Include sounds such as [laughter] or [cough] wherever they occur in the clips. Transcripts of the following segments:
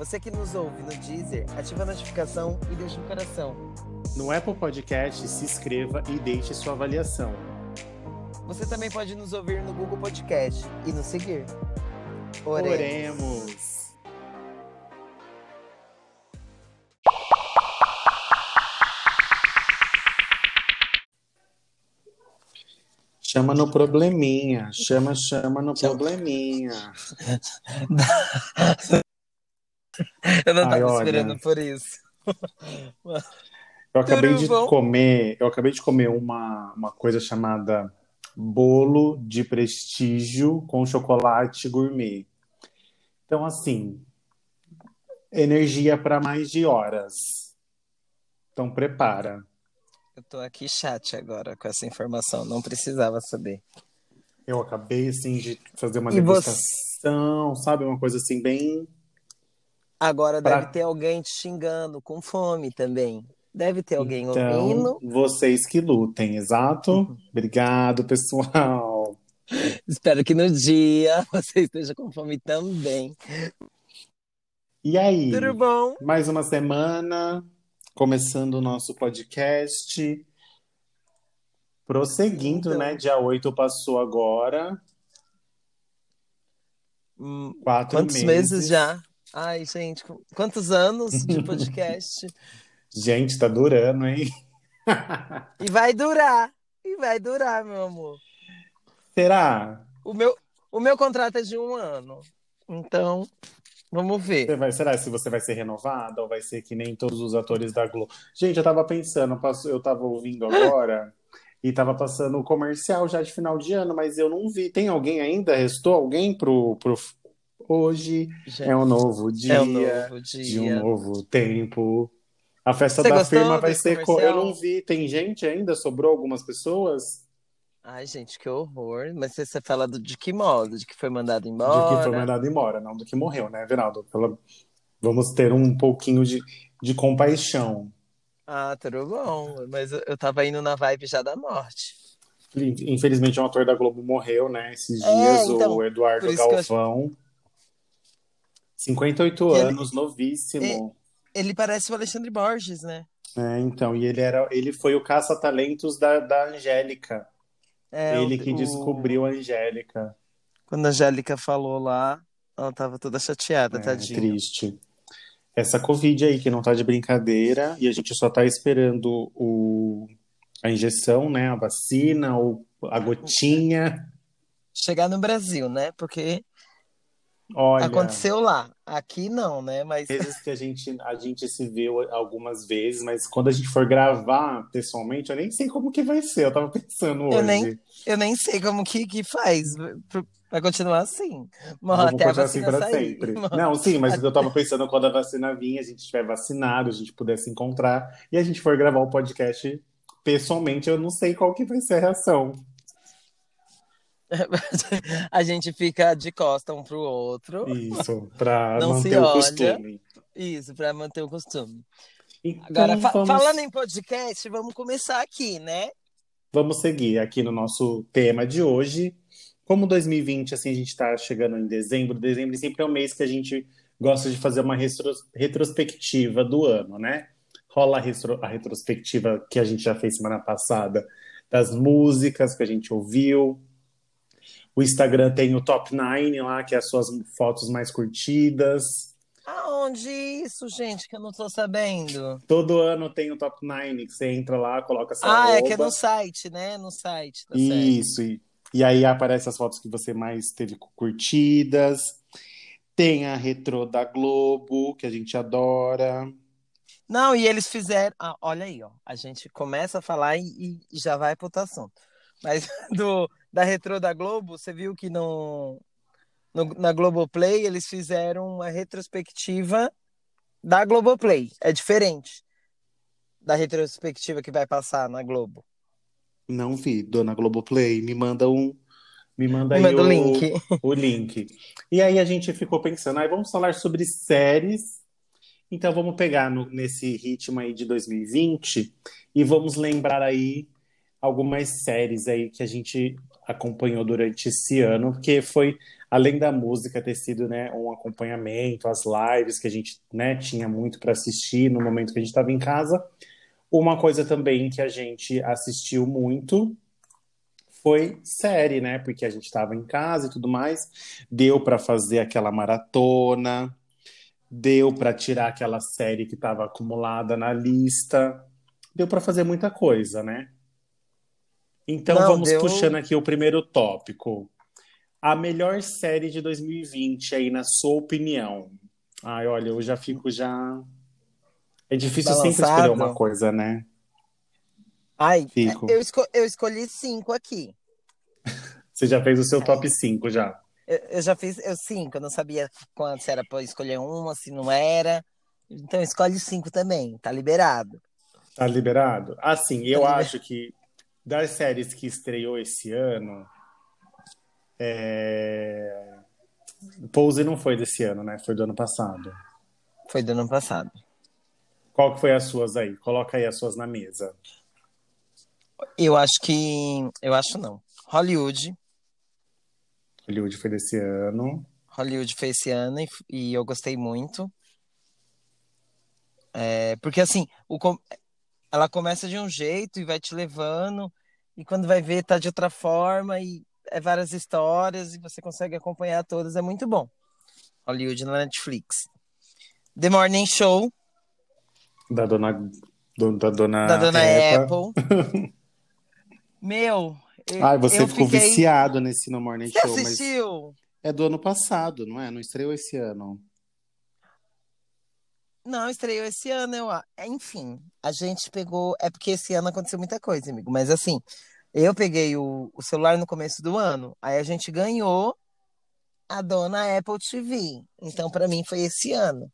Você que nos ouve no Deezer, ativa a notificação e deixa um coração. No Apple Podcast, se inscreva e deixe sua avaliação. Você também pode nos ouvir no Google Podcast e nos seguir. Oremos. Oremos. Chama no probleminha, chama, chama no probleminha. [laughs] [laughs] Eu não estava esperando por isso. [laughs] Eu acabei de comer, eu acabei de comer uma, uma coisa chamada bolo de prestígio com chocolate gourmet. Então, assim, energia para mais de horas. Então, prepara. Eu tô aqui chat agora com essa informação, não precisava saber. Eu acabei, assim, de fazer uma e degustação, você... sabe? Uma coisa, assim, bem... Agora pra... deve ter alguém te xingando, com fome também. Deve ter alguém então, ouvindo. Vocês que lutem, exato. Uhum. Obrigado, pessoal. [laughs] Espero que no dia [laughs] você esteja com fome também. E aí? Tudo bom? Mais uma semana, começando o nosso podcast. Prosseguindo, então, né? Dia 8 passou agora. Hum, Quatro Quantos meses. meses já? Ai, gente, quantos anos de [laughs] podcast? Gente, tá durando, hein? e vai durar. E vai durar, meu amor. Será? O meu, o meu contrato é de um ano. Então, vamos ver. Vai, será se você vai ser renovada ou vai ser que nem todos os atores da Globo? Gente, eu tava pensando, eu tava ouvindo agora [laughs] e tava passando o comercial já de final de ano, mas eu não vi. Tem alguém ainda? Restou alguém pro, pro... Hoje é um novo dia, é um novo dia. de um novo tempo. A festa Você da firma vai ser. Comercial? Eu não vi. Tem gente ainda? Sobrou algumas pessoas? Ai, gente, que horror. Mas você fala do, de que modo? De que foi mandado embora? De que foi mandado embora, não do que morreu, né, Veraldo? Pela... Vamos ter um pouquinho de, de compaixão. Ah, tudo bom. Mas eu, eu tava indo na vibe já da morte. Infelizmente, um ator da Globo morreu, né? Esses é, dias, é, então, o Eduardo Galvão. Eu... 58 e anos, ele... novíssimo. Ele parece o Alexandre Borges, né? É, então, e ele era, ele foi o caça-talentos da, da Angélica. É, ele o, que descobriu a Angélica. Quando a Angélica falou lá, ela tava toda chateada, é, tadinha. Triste. Essa Covid aí que não tá de brincadeira e a gente só tá esperando o, a injeção, né? A vacina ou a gotinha. Chegar no Brasil, né? Porque Olha, Aconteceu lá. Aqui não, né? Mas. Vezes que a gente, a gente se viu algumas vezes, mas quando a gente for gravar pessoalmente, eu nem sei como que vai ser. Eu tava pensando hoje. Eu nem, eu nem sei como que, que faz. Vai continuar assim. Mas até a assim vacina assim sair. sempre. Não, sim, mas eu tava [laughs] pensando quando a vacina vinha, a gente estiver vacinado, a gente pudesse encontrar e a gente for gravar o podcast pessoalmente, eu não sei qual que vai ser a reação. [laughs] a gente fica de costa um pro outro. Isso, para manter o costume. Isso, para manter o costume. Então, Agora, vamos... falando em podcast, vamos começar aqui, né? Vamos seguir aqui no nosso tema de hoje. Como 2020, assim, a gente está chegando em dezembro, dezembro sempre é um mês que a gente gosta de fazer uma retrospectiva do ano, né? Rola a, retro... a retrospectiva que a gente já fez semana passada das músicas que a gente ouviu, o Instagram tem o Top 9 lá, que é as suas fotos mais curtidas. Aonde isso, gente, que eu não tô sabendo? Todo ano tem o Top 9, que você entra lá, coloca sua Ah, arroba. é que é no site, né? No site. Tá isso, e, e aí aparece as fotos que você mais teve curtidas. Tem a retrô da Globo, que a gente adora. Não, e eles fizeram. Ah, olha aí, ó. A gente começa a falar e, e já vai pro outro assunto. Mas [laughs] do, da retrô da Globo, você viu que no, no, na Globoplay eles fizeram uma retrospectiva da Globoplay. É diferente da retrospectiva que vai passar na Globo. Não vi, dona Globoplay, me manda um. Me manda Me aí manda o o, link. [laughs] o link. E aí a gente ficou pensando, aí vamos falar sobre séries. Então vamos pegar no- nesse ritmo aí de 2020 e vamos lembrar aí algumas séries aí que a gente acompanhou durante esse ano, porque foi, além da música ter sido, né, um acompanhamento, as lives que a gente, né, tinha muito para assistir no momento que a gente estava em casa. Uma coisa também que a gente assistiu muito foi série, né? Porque a gente estava em casa e tudo mais. Deu para fazer aquela maratona, deu para tirar aquela série que estava acumulada na lista. Deu para fazer muita coisa, né? Então Não, vamos deu- puxando aqui o primeiro tópico. A melhor série de 2020 aí, na sua opinião? Ai, olha, eu já fico já. É difícil sempre escolher Balançado. uma coisa, né? Ai, Fico. eu, esco- eu escolhi cinco aqui. [laughs] Você já fez o seu top 5 já. Eu, eu já fiz eu cinco, eu não sabia quanto se era pra escolher uma, se não era. Então escolhe cinco também, tá liberado. Tá liberado? Assim, eu Tá acho que das séries que estreou esse ano, é... Pose não foi desse ano, né? Foi do ano passado. Foi do ano passado. Qual que foi as suas aí? Coloca aí as suas na mesa. Eu acho que. Eu acho não. Hollywood. Hollywood foi desse ano. Hollywood foi esse ano e, e eu gostei muito. É, porque assim, o, ela começa de um jeito e vai te levando, e quando vai ver, tá de outra forma, e é várias histórias, e você consegue acompanhar todas, é muito bom. Hollywood na Netflix. The Morning Show, Da dona, do- da dona, da Dona. Apple. [laughs] Meu, eu, Ai, você ficou fiquei... viciado nesse No Morning Você Show, mas assistiu? é do ano passado, não é? Não estreou esse ano. Não, estreou esse ano, eu a- Enfim, a gente pegou. É porque esse ano aconteceu muita coisa, amigo. Mas assim, eu peguei o, o celular no começo do ano. Aí a gente ganhou a dona Apple TV. Então, pra mim, foi esse ano.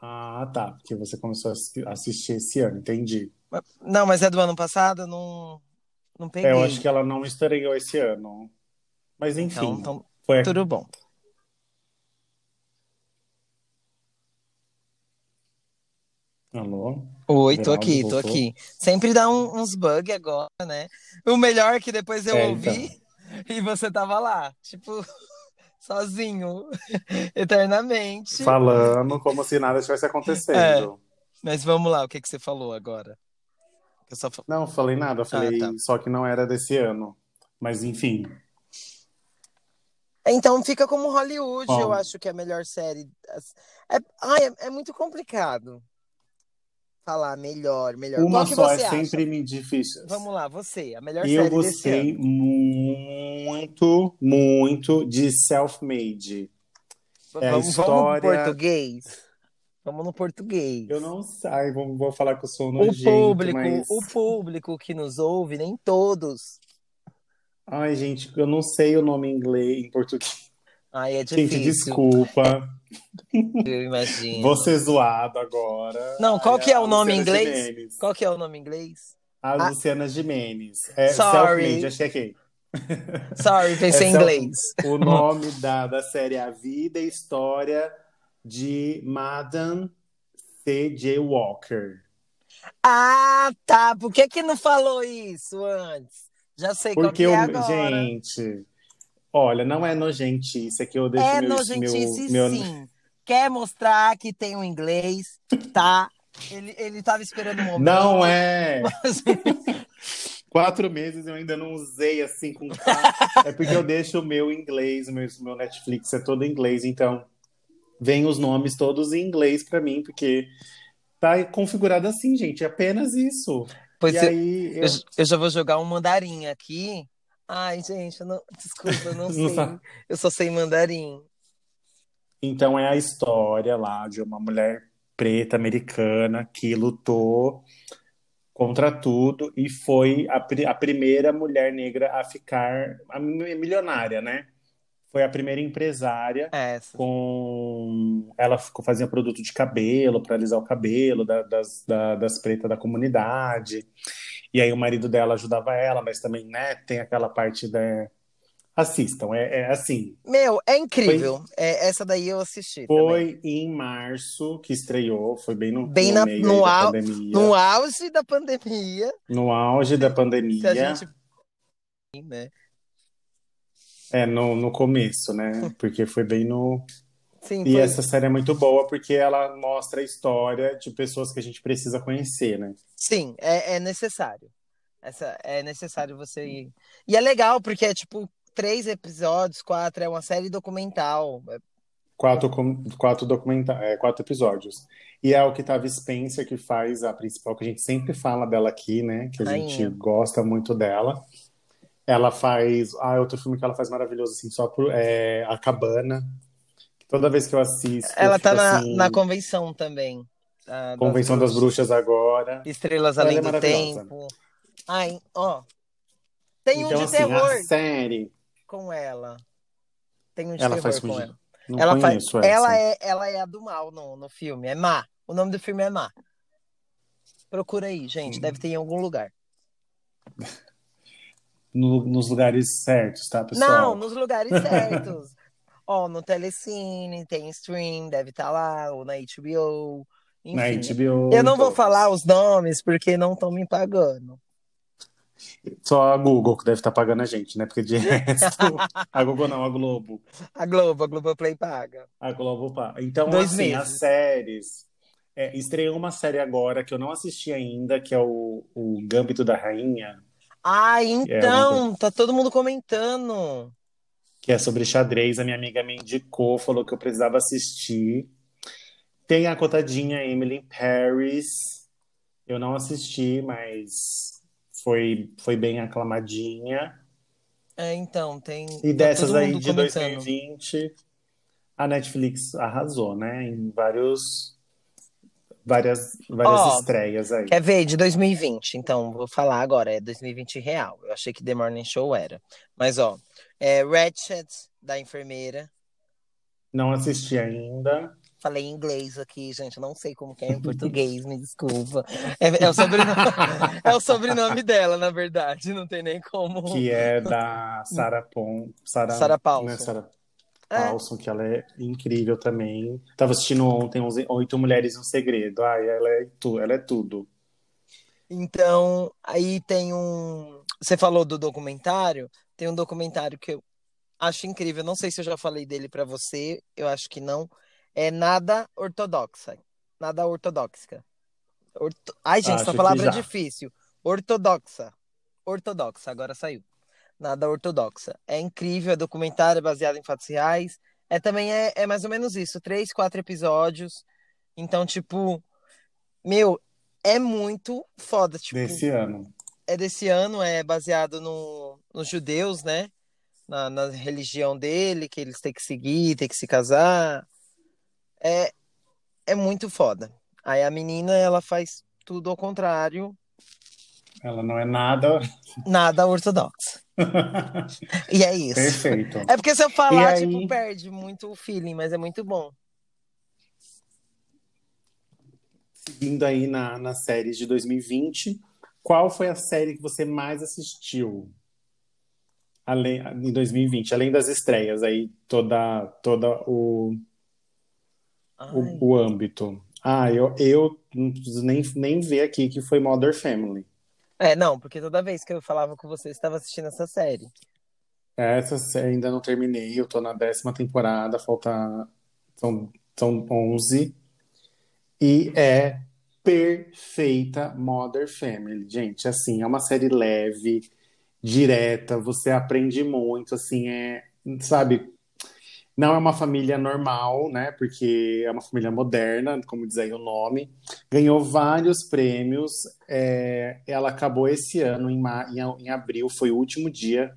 Ah, tá. Porque você começou a assi- assistir esse ano, entendi. Não, mas é do ano passado, não, não peguei. É, eu acho que ela não estreou esse ano. Mas enfim, Então, então, foi tudo bom. Alô? Oi, tô aqui, tô voltou? aqui. Sempre dá um- uns bugs agora, né? O melhor é que depois eu É, ouvi [laughs] e você tava lá, tipo, [laughs] sozinho, [laughs] eternamente. Falando como se nada estivesse acontecendo. Mas vamos lá, o que que você falou agora? Eu só Não, falei nada, eu falei tá. só que não era desse ano. Mas enfim, Então fica como Hollywood, Ó. eu acho que é a melhor série. É, ai, é, é muito complicado falar melhor, melhor. uma só é acha? sempre me difícil. Vamos lá, você, a melhor Eu série gostei muito, muito de Self-Made. É vamos, vamos no história- português? Vamos no português. Eu não sei, vou, vou falar que eu sou O nojento, público, mas... o público que nos ouve, nem todos. Ai, gente, eu não sei o nome em inglês, em português. Ai, é Gente, difícil, desculpa. [laughs] eu imagino. Vou ser zoado agora. Não, qual Ai, que é o nome em inglês? Qual que é o nome em inglês? A Ah. Luciana Gimenez. É Sorry. Self-Made, aqui. [laughs] Sorry, [laughs] pensei É em inglês. O nome da, da série é A Vida e História de Madame C.J. Walker. Ah, tá. Por que que não falou isso antes? Já sei qual Porque que é agora. gente, olha, não é nojentice, é que eu deixo é meu, nojentice, meu, meu, sim. Quer mostrar que tem um inglês, tá? Ele, ele tava esperando um momento. Não é! mas- [laughs] Quatro meses eu ainda não usei assim com É porque eu deixo o meu inglês, o meu, o meu Netflix é todo em inglês, então vem os nomes todos em inglês pra mim, porque tá configurado assim, gente, é apenas isso. Pois e eu, aí eu, eu já vou jogar um mandarim aqui. Ai, gente, eu não, [laughs] desculpa, eu não Não sei. sabe. Eu só sei mandarim. Então é a história lá de uma mulher preta americana que lutou contra tudo e foi a, pri- a primeira mulher negra a ficar a mi- milionária, né? foi a primeira empresária Essa. com. Ela ficou, fazia produto de cabelo para alisar o cabelo da- das, da- das pretas da comunidade. E aí o marido dela ajudava ela, mas também, né, tem aquela parte da. Assistam, é, é assim. Meu, é incrível. É, essa daí eu assisti também. Foi em março que estreou, foi bem no, Bem no na- no au- pandemia. No auge da pandemia, No auge da se a pandemia. gente. Né? É, no, no começo, né? Porque foi bem no. Sim, E foi. essa série é muito boa porque ela mostra a história de pessoas que a gente precisa conhecer, né? Sim, é, é necessário. Essa, é necessário você ir. E é legal, porque é tipo três episódios, quatro, é uma série documental. É- Quatro, quatro, documenta é, quatro episódios. E é o que Octavia Spencer que faz a principal, que a gente sempre fala dela aqui, né? Que a gente gosta muito dela. Ela faz. Ah, outro filme que ela faz maravilhoso, assim, só por. É, A Cabana. Toda vez que eu assisto. Ela tá fico na, assim, na convenção também. ah, Convenção das Bruxas agora. Estrelas Ela Além é do. Tempo. Ai, ó. Tem um Então, de assim, terror série. com ela. Tem um de Ela terror faz com ela. Não ela faz, essa. ela é, ela é a do mal no, no filme, é Má. O nome do filme é Má. Procura aí, gente, deve ter em algum lugar. [laughs] No- nos lugares certos, tá, pessoal? Não, nos lugares certos. [laughs] Ó, no Telecine, tem stream, deve estar lá, ou na HBO. Na Enfim. HBO. Eu não vou todas. falar os nomes porque não estão me pagando. Só a Google que deve estar pagando a gente, né? Porque de [laughs] resto. a Google não, a Globo. A Globo, a Globoplay paga. A Globo paga. Então, Dois assim, meses. as séries. É, estreou uma série agora que eu não assisti ainda, que é o, o Gâmbito da Rainha, Ah, É, então, tá todo mundo comentando. Que é sobre xadrez. A minha amiga me indicou, falou que eu precisava assistir. Tem a cotadinha Emily Paris. Eu não assisti, mas foi, foi bem aclamadinha. É, então, tem. E tá dessas aí de comentando. 2020, a Netflix arrasou, né? Em vários, várias, várias Ó, estreias aí. Quer ver? De 2020. Então, vou falar agora. É 2020 real. Eu achei que The Morning Show era. Mas, ó. É Ratchet, da enfermeira. Não assisti ainda. Falei em inglês aqui, gente. Não sei como que é em português, me desculpa. É, é o sobrenome, [laughs] é o sobrenome dela, na verdade. Não tem nem como. Que é da Sarah Pon, Sarah, Sarah Paulson. né, Sarah É. Paulson, que ela é incrível também. Tava assistindo ontem Oito Mulheres e um Segredo. Ai, ela é, tu, ela é tudo. Então, aí tem um. Você falou do documentário. Tem um documentário que eu acho incrível. Não sei se eu já falei dele pra você. Eu acho que não. É Nada Ortodoxa. Nada Ortodoxa. Orto... Ai, gente, Acho essa palavra é difícil. Ortodoxa. Ortodoxa, agora saiu. Nada Ortodoxa. É incrível, é documentário, é baseado em fatos reais. É também é, é mais ou menos isso, três, quatro episódios. Então, tipo, meu, é muito foda. Tipo, Desse ano. é desse ano, é baseado no, nos judeus, né? Na, na religião dele, que eles têm que seguir, têm que se casar. É, é muito foda. Aí a menina, ela faz tudo ao contrário, Ela não é nada. nada ortodoxo. E é isso. Perfeito. É porque se eu falar, E aí- tipo, perde muito o feeling, mas é muito bom. Seguindo aí na, nas séries de 2020, qual foi a série que você mais assistiu? Além, em 2020, além das estreias aí, toda, toda o, o, o âmbito. Ah, eu, eu não preciso nem, nem ver aqui que foi Modern Family. É, não, porque toda vez que eu falava com você, você estava assistindo essa série. Essa série ainda não terminei, eu tô na décima temporada, falta. São, são 11. E é perfeita Modern Family, gente. Assim, é uma série leve, direta, você aprende muito, assim, é. Sabe? Não é uma família normal, né? Porque é uma família moderna, como diz aí o nome. Ganhou vários prêmios. é, ela acabou esse ano, em, em, em abril, foi o último dia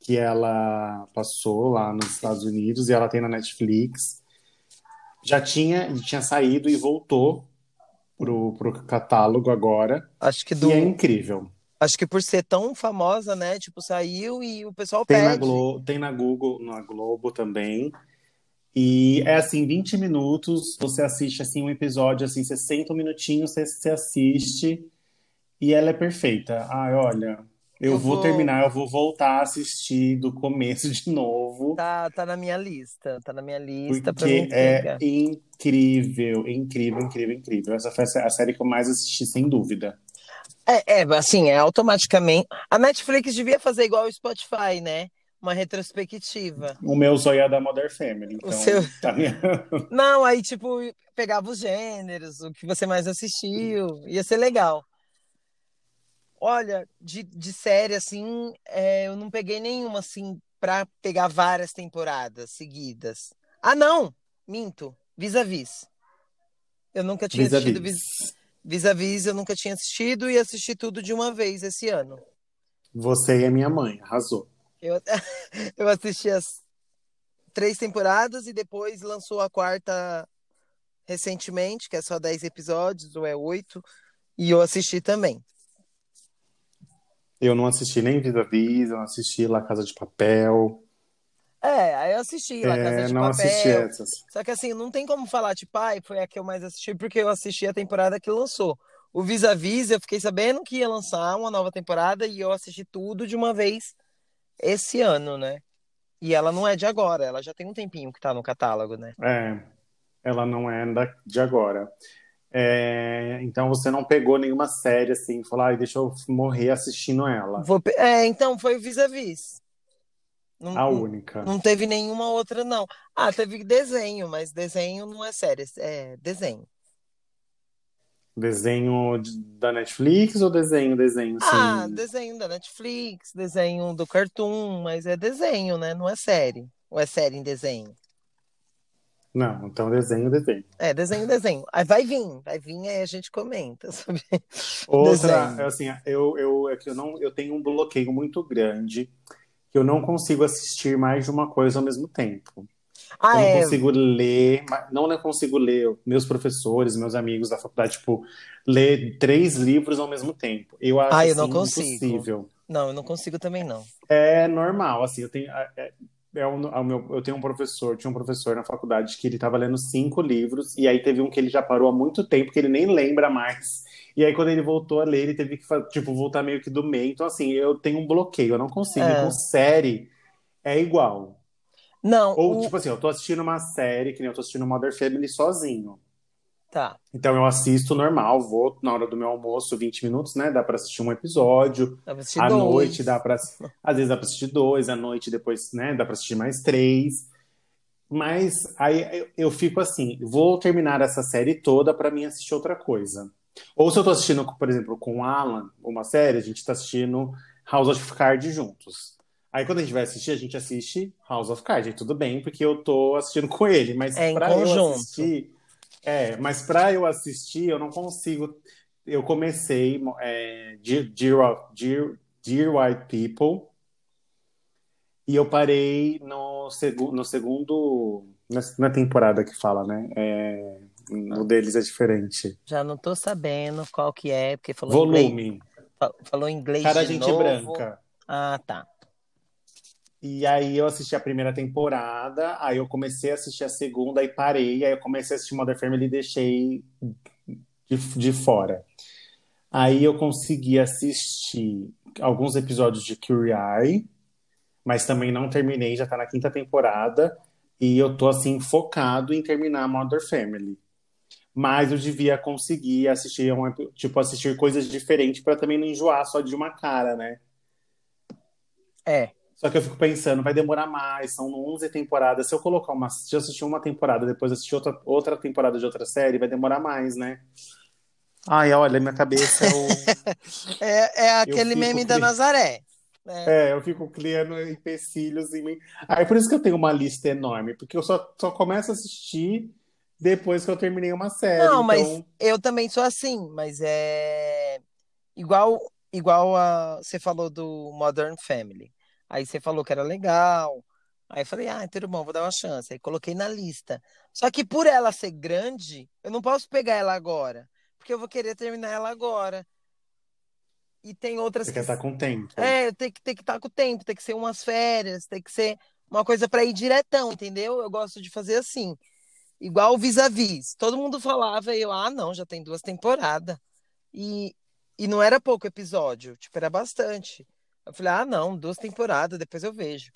que ela passou lá nos Estados Unidos e ela tem na Netflix. Já tinha, tinha saído e voltou pro, pro catálogo agora. Acho que do, E é incrível. Acho que por ser tão famosa, né? Tipo, saiu e o pessoal Tem pede. na, Glo tem na Google, na Globo também. E é assim, 20 minutos, você assiste assim um episódio, assim, 60 minutinhos, você, você assiste e ela é perfeita. Ai, olha, eu, Eu vou vou- terminar, eu vou voltar a assistir do começo de novo, Tá, tá na minha lista. Tá na minha lista porque é incrível, incrível, incrível, incrível. Essa foi a série que eu mais assisti, sem dúvida. É, é, assim, é automaticamente. A Netflix devia fazer igual o Spotify, né? Uma retrospectiva. O meu sonho é da Mother Family, então seu- tá minha... [laughs] Não, aí, tipo, pegava os gêneros, o que você mais assistiu. Ia ser legal. Olha, de, de série, assim, é, eu não peguei nenhuma, assim, pra pegar várias temporadas seguidas. Ah, não! Minto. Vis-a-vis. Eu nunca tinha assistido Vis-a-vis. Vis- Vis-a-vis, eu nunca tinha assistido e assisti tudo de uma vez esse ano. Você e a minha mãe, arrasou. Eu, [laughs] eu assisti as três temporadas e depois lançou a quarta recentemente, que é só 10 episódios, ou é oito, e eu assisti também. Eu não assisti nem Vis-a-Vis, eu não assisti La Casa de Papel. É, aí eu assisti La Casa É, de não assisti Papel. essas. Só que assim, não tem como falar, tipo, ai, foi a que eu mais assisti, porque eu assisti a temporada que lançou. O Vis-a-Vis, eu fiquei sabendo que ia lançar uma nova temporada e eu assisti tudo de uma vez esse ano, né? E ela não é de agora, ela já tem um tempinho que tá no catálogo, né? É, ela não é de agora. É, então você não pegou nenhuma série assim, e falou, ai, deixa eu morrer assistindo ela. Vou É, então foi o Vis-a-Vis. Não, A única. não teve nenhuma outra, não. Ah, teve desenho, mas desenho não é série, é desenho. Desenho de- da Netflix ou desenho, desenho, Ah, assim? desenho da Netflix, desenho do Cartoon, mas é desenho, né? Não é série. Ou é série em desenho? Não, então desenho, desenho. É, desenho, desenho. Aí vai vir, vai vir, aí a gente comenta [laughs] sobre. Outra, Desenho. assim, eu, eu, é que eu, não, eu tenho um bloqueio muito grande, que eu não consigo assistir mais de uma coisa ao mesmo tempo. Ah, Eu não é. consigo ler, não eu consigo ler meus professores, meus amigos da faculdade, tipo, ler três livros ao mesmo tempo. Eu acho Ah, eu não assim, consigo. impossível. Não, eu não consigo também, não. É normal, assim, eu tenho, é, é- o- é meu, eu tenho um professor, tinha um professor na faculdade que ele estava lendo cinco livros, e aí teve um que ele já parou há muito tempo, que ele nem lembra mais. E aí, quando ele voltou a ler, ele teve que, tipo, voltar meio que do meio. Então, assim, eu tenho um bloqueio, eu não consigo. É. Com série, é igual. Não, Ou, o- tipo assim, eu tô assistindo uma série, que nem eu tô assistindo Mother Family sozinho. tá. Então eu assisto normal, vou na hora do meu almoço, 20 minutos, né? Dá pra assistir um episódio. Dá pra assistir À dois. noite dá pra. [laughs] Às vezes dá pra assistir dois, à noite depois, né? Dá pra assistir mais três. Mas aí eu, eu fico assim, vou terminar essa série toda pra mim assistir outra coisa. Ou se eu tô assistindo, por exemplo, com o Alan, uma série, a gente tá assistindo House of Cards juntos. Aí quando a gente vai assistir, a gente assiste House of Cards, aí tudo bem, porque eu tô assistindo com ele. Mas É, pra eu assistir. É, mas pra eu assistir, eu não consigo. Eu comecei é, Dear, Dear, Dear, Dear White People. E eu parei no, segu no segundo. Na, na temporada que fala, né? É, o deles é diferente. Já não tô sabendo qual que é, porque falou inglês. Volume. fa- Falou inglês Cara, de gente novo. branca. Ah, tá. E aí eu assisti a primeira temporada, aí eu comecei a assistir a segunda e parei, aí eu comecei a assistir Mother Family e deixei de, de fora. Aí eu consegui assistir alguns episódios de Curie Eye, mas também não terminei, já tá na quinta temporada, e eu tô assim focado em terminar Mother Family. Mas eu devia conseguir assistir um, tipo assistir coisas diferentes pra também não enjoar só de uma cara, né? É. Só que eu fico pensando, vai demorar mais, são 11 temporadas. Se eu colocar uma. Se eu assistir uma temporada, depois assistir outra, outra temporada de outra série, vai demorar mais, né? Ai, olha, minha cabeça é o. [laughs] É, é aquele meme da Nazaré. né? É, eu fico criando empecilhos em mim. Aí por isso que eu tenho uma lista enorme, porque eu só, só começo a assistir depois que eu terminei uma série. Não, mas então, eu também sou assim, mas é igual igual a você falou do Modern Family. Aí você falou que era legal. Aí eu falei, ah, tudo bom, vou dar uma chance. Aí coloquei na lista. Só que por ela ser grande, eu não posso pegar ela agora, porque eu vou querer terminar ela agora. E tem outras Você que. quer estar com tempo. É, tem que ter que estar com o tempo, tem que ser umas férias, tem que ser uma coisa para ir diretão, entendeu? Eu gosto de fazer assim. Igual o vis-a-vis. Todo mundo falava e eu, ah, não, já tem duas temporadas. E, e não era pouco episódio, tipo, era bastante. Eu falei, ah, não, duas temporadas, depois eu vejo.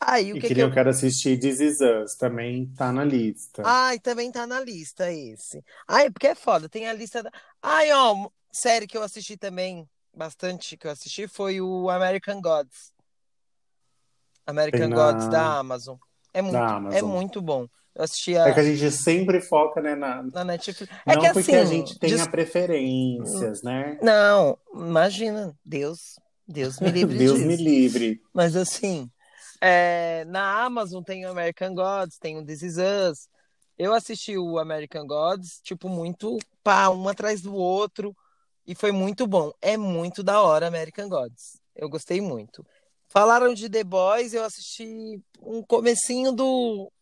Aí o E que que que eu. eu quero assistir This Is Us, também tá na lista. Ai, também tá na lista esse. Ai, porque é foda, tem a lista da. Ai, ó, série que eu assisti também, bastante que eu assisti, foi o American Gods. American na- Gods da Amazon. É muito, é Amazon. muito bom. Eu assisti a- É que a gente sempre foca, né, na... na Netflix. É Não que porque assim, a gente tenha des- preferências, né? Não, imagina, Deus, Deus me livre [laughs] Deus disso. me livre. Mas assim, é, na Amazon tem o American Gods, tem o This Is Us. Eu assisti o American Gods, tipo, muito pá, um atrás do outro, e foi muito bom. É muito da hora American Gods. Eu gostei muito. Falaram de The Boys, eu assisti um comecinho do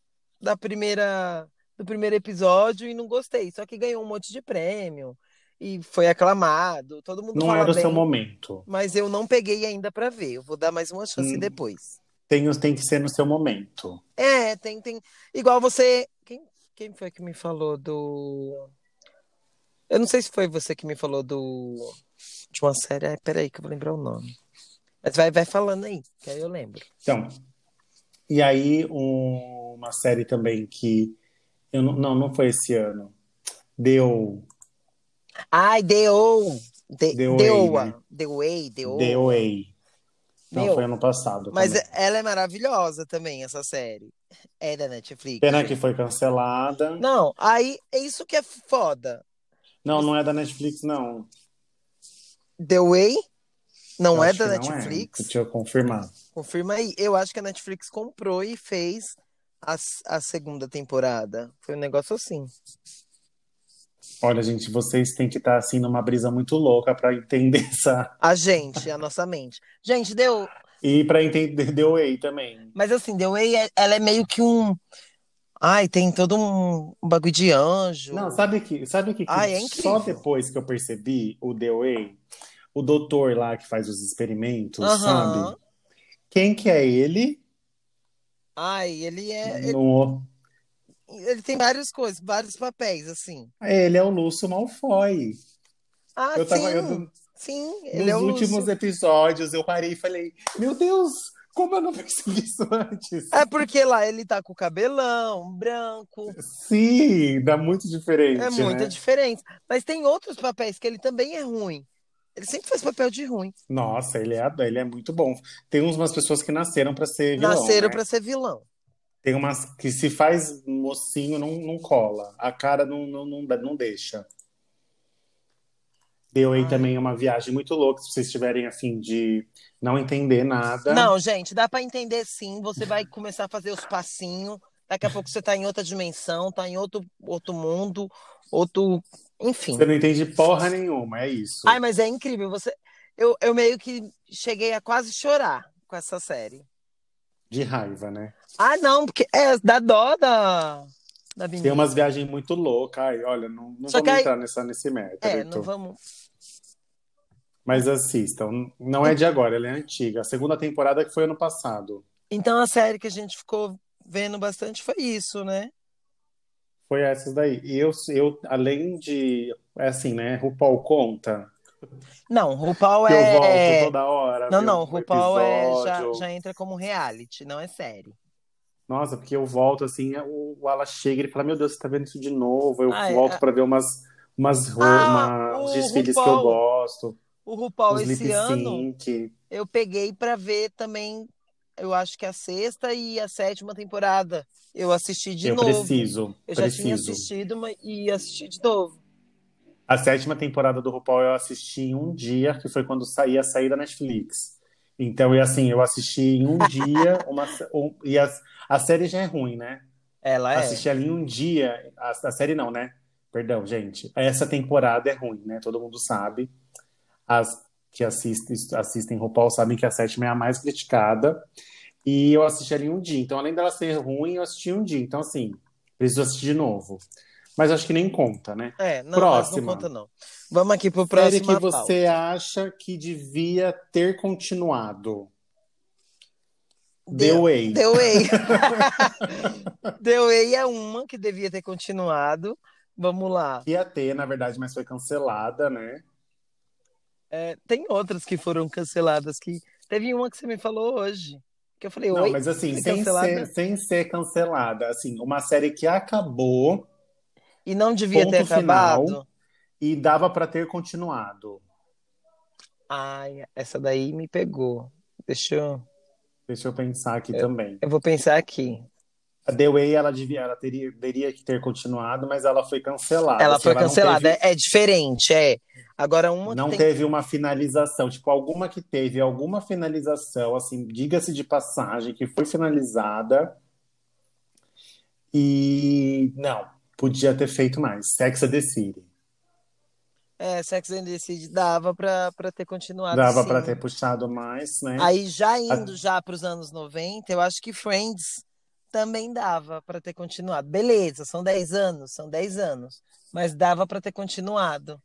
da primeira do primeiro episódio e não gostei. Só que ganhou um monte de prêmio e foi aclamado. Todo mundo Não era o seu momento. mas eu não peguei ainda pra ver. Eu vou dar mais uma chance Hum. depois. Tem, tem que ser no seu momento. É, tem, tem. Igual você. Quem, quem foi que me falou do. Eu não sei se foi você que me falou do. De uma série. Ai, peraí, que eu vou lembrar o nome. Mas vai, vai falando aí, que aí eu lembro. Então, e aí um- uma série também que eu não, não, não foi esse ano. Deu Ai, The Way, The Oa. né? The Away. Não, foi ano passado Mas também. ela é maravilhosa também, essa série. É da Netflix. Pena que foi cancelada. Não, aí é isso que é foda. Não, não é da Netflix, não. The Way não Eu é da que não Netflix. Deixa eu confirmar. Confirma aí. Eu acho que a Netflix comprou e fez a, a segunda temporada. Foi um negócio assim. Olha, gente, vocês têm que estar assim numa brisa muito louca para entender [laughs] essa. A gente, a nossa mente. Gente, deu. E para entender The Away também. Mas assim, The Way, é- ela é meio que um. Ai, tem todo um bagulho de anjo. Não, sabe que, sabe que, que Ai, é só depois que eu percebi o The Way, o doutor lá que faz os experimentos, sabe? Quem que é ele? Ai, ele é. Ele, No... ele tem várias coisas, vários papéis, assim. Ele é o Lúcio Malfoy. Ah, Eu tava, sim. eu- Sim, nos ele é o últimos Lúcio. episódios eu parei e falei, meu Deus, como eu não [laughs] percebi isso antes? É porque lá ele tá com o cabelão branco. Sim, dá muito diferente, É muita né? diferença. Mas tem outros papéis que ele também é ruim. Ele sempre faz papel de ruim. Nossa, ele é, ele é muito bom. Tem umas pessoas que nasceram pra ser vilão, Nasceram né? pra ser vilão. Tem umas que se faz mocinho, não, não cola. A cara não, não, não, não deixa. Deu aí Ai. também uma viagem muito louca, se vocês tiverem afim de não entender nada. Não, gente, dá pra entender sim. Você vai começar a fazer os passinhos. Daqui a pouco você tá em outra dimensão, tá em outro, outro mundo, outro. Enfim. Você não entende porra nenhuma, é isso. Ai, mas é incrível. Você... Eu, eu meio que cheguei a quase chorar com essa série. De raiva, né? Ah, não, porque é da dó da, da Tem umas viagens muito loucas. Ai, olha, não, não Só vamos aí- entrar nessa, nesse mérito, É, não vamos. Mas assistam. Não é de agora, ela é antiga. A segunda temporada que foi ano passado. Então a série que a gente ficou vendo bastante foi isso, né? Foi essas daí. E eu, eu além de. É assim, né? RuPaul conta. Não, RuPaul Que eu é. volto toda hora. Não, não, RuPaul é, já, já entra como reality, não é série. Nossa, porque eu volto assim, o, o Ala chega e fala: Meu Deus, você tá vendo isso de novo? Eu é, volto é. pra ver umas, umas, Ah, uma- uns o desfiles que eu RuPaul. gosto. O RuPaul esse ano, eu peguei pra ver também, eu acho que a sexta e a sétima temporada. Eu assisti de eu novo. preciso. Eu já tinha preciso. assistido e assisti de novo. A sétima temporada do RuPaul eu assisti em um dia, que foi quando saía sair da Netflix. Então, e assim, eu assisti em um [laughs] dia, uma, um- e a, a série já é ruim, né? Ela é. Assisti ali em um dia, a, a série não, né? Perdão, gente. Essa temporada é ruim, né? Todo mundo sabe. As que assistem, assistem RuPaul sabem que a sétima é a mais criticada. E eu assisti ali um dia. Então, além dela ser ruim, eu assisti um dia. Então, assim, preciso assistir de novo. Mas acho que nem conta, né? É, não, Próxima. não conta não. Vamos aqui pro Série próximo. que você acha que devia ter continuado. The Way. The Way. [laughs] The Way é uma que devia ter continuado. Vamos lá. Ia ter, na verdade, mas foi cancelada, né? É, tem outras que foram canceladas que. Teve uma que você me falou hoje. Que eu falei, Não, mas assim, sem ser, sem ser cancelada. Assim, uma série que acabou E não devia ter final. acabado. e dava pra ter continuado. Ai, essa daí me pegou. Deixa eu. Deixa eu pensar aqui também. Eu vou pensar aqui. A The Way, ela, devia, ela teria, teria que ter continuado, mas ela foi cancelada. Ela Assim, foi cancelada. teve- É, é diferente, é. Agora, uma não tem. teve uma finalização, tipo, alguma que teve alguma finalização, assim, diga-se de passagem, que foi finalizada e não, podia ter feito mais. Sex and the City. É, Sex and the City dava pra, pra ter continuado. Dava sim. pra ter puxado mais, né? Aí, já indo já para os anos 90, eu acho que Friends também dava para ter continuado. Beleza, são 10 anos, são 10 anos. Mas dava para ter continuado.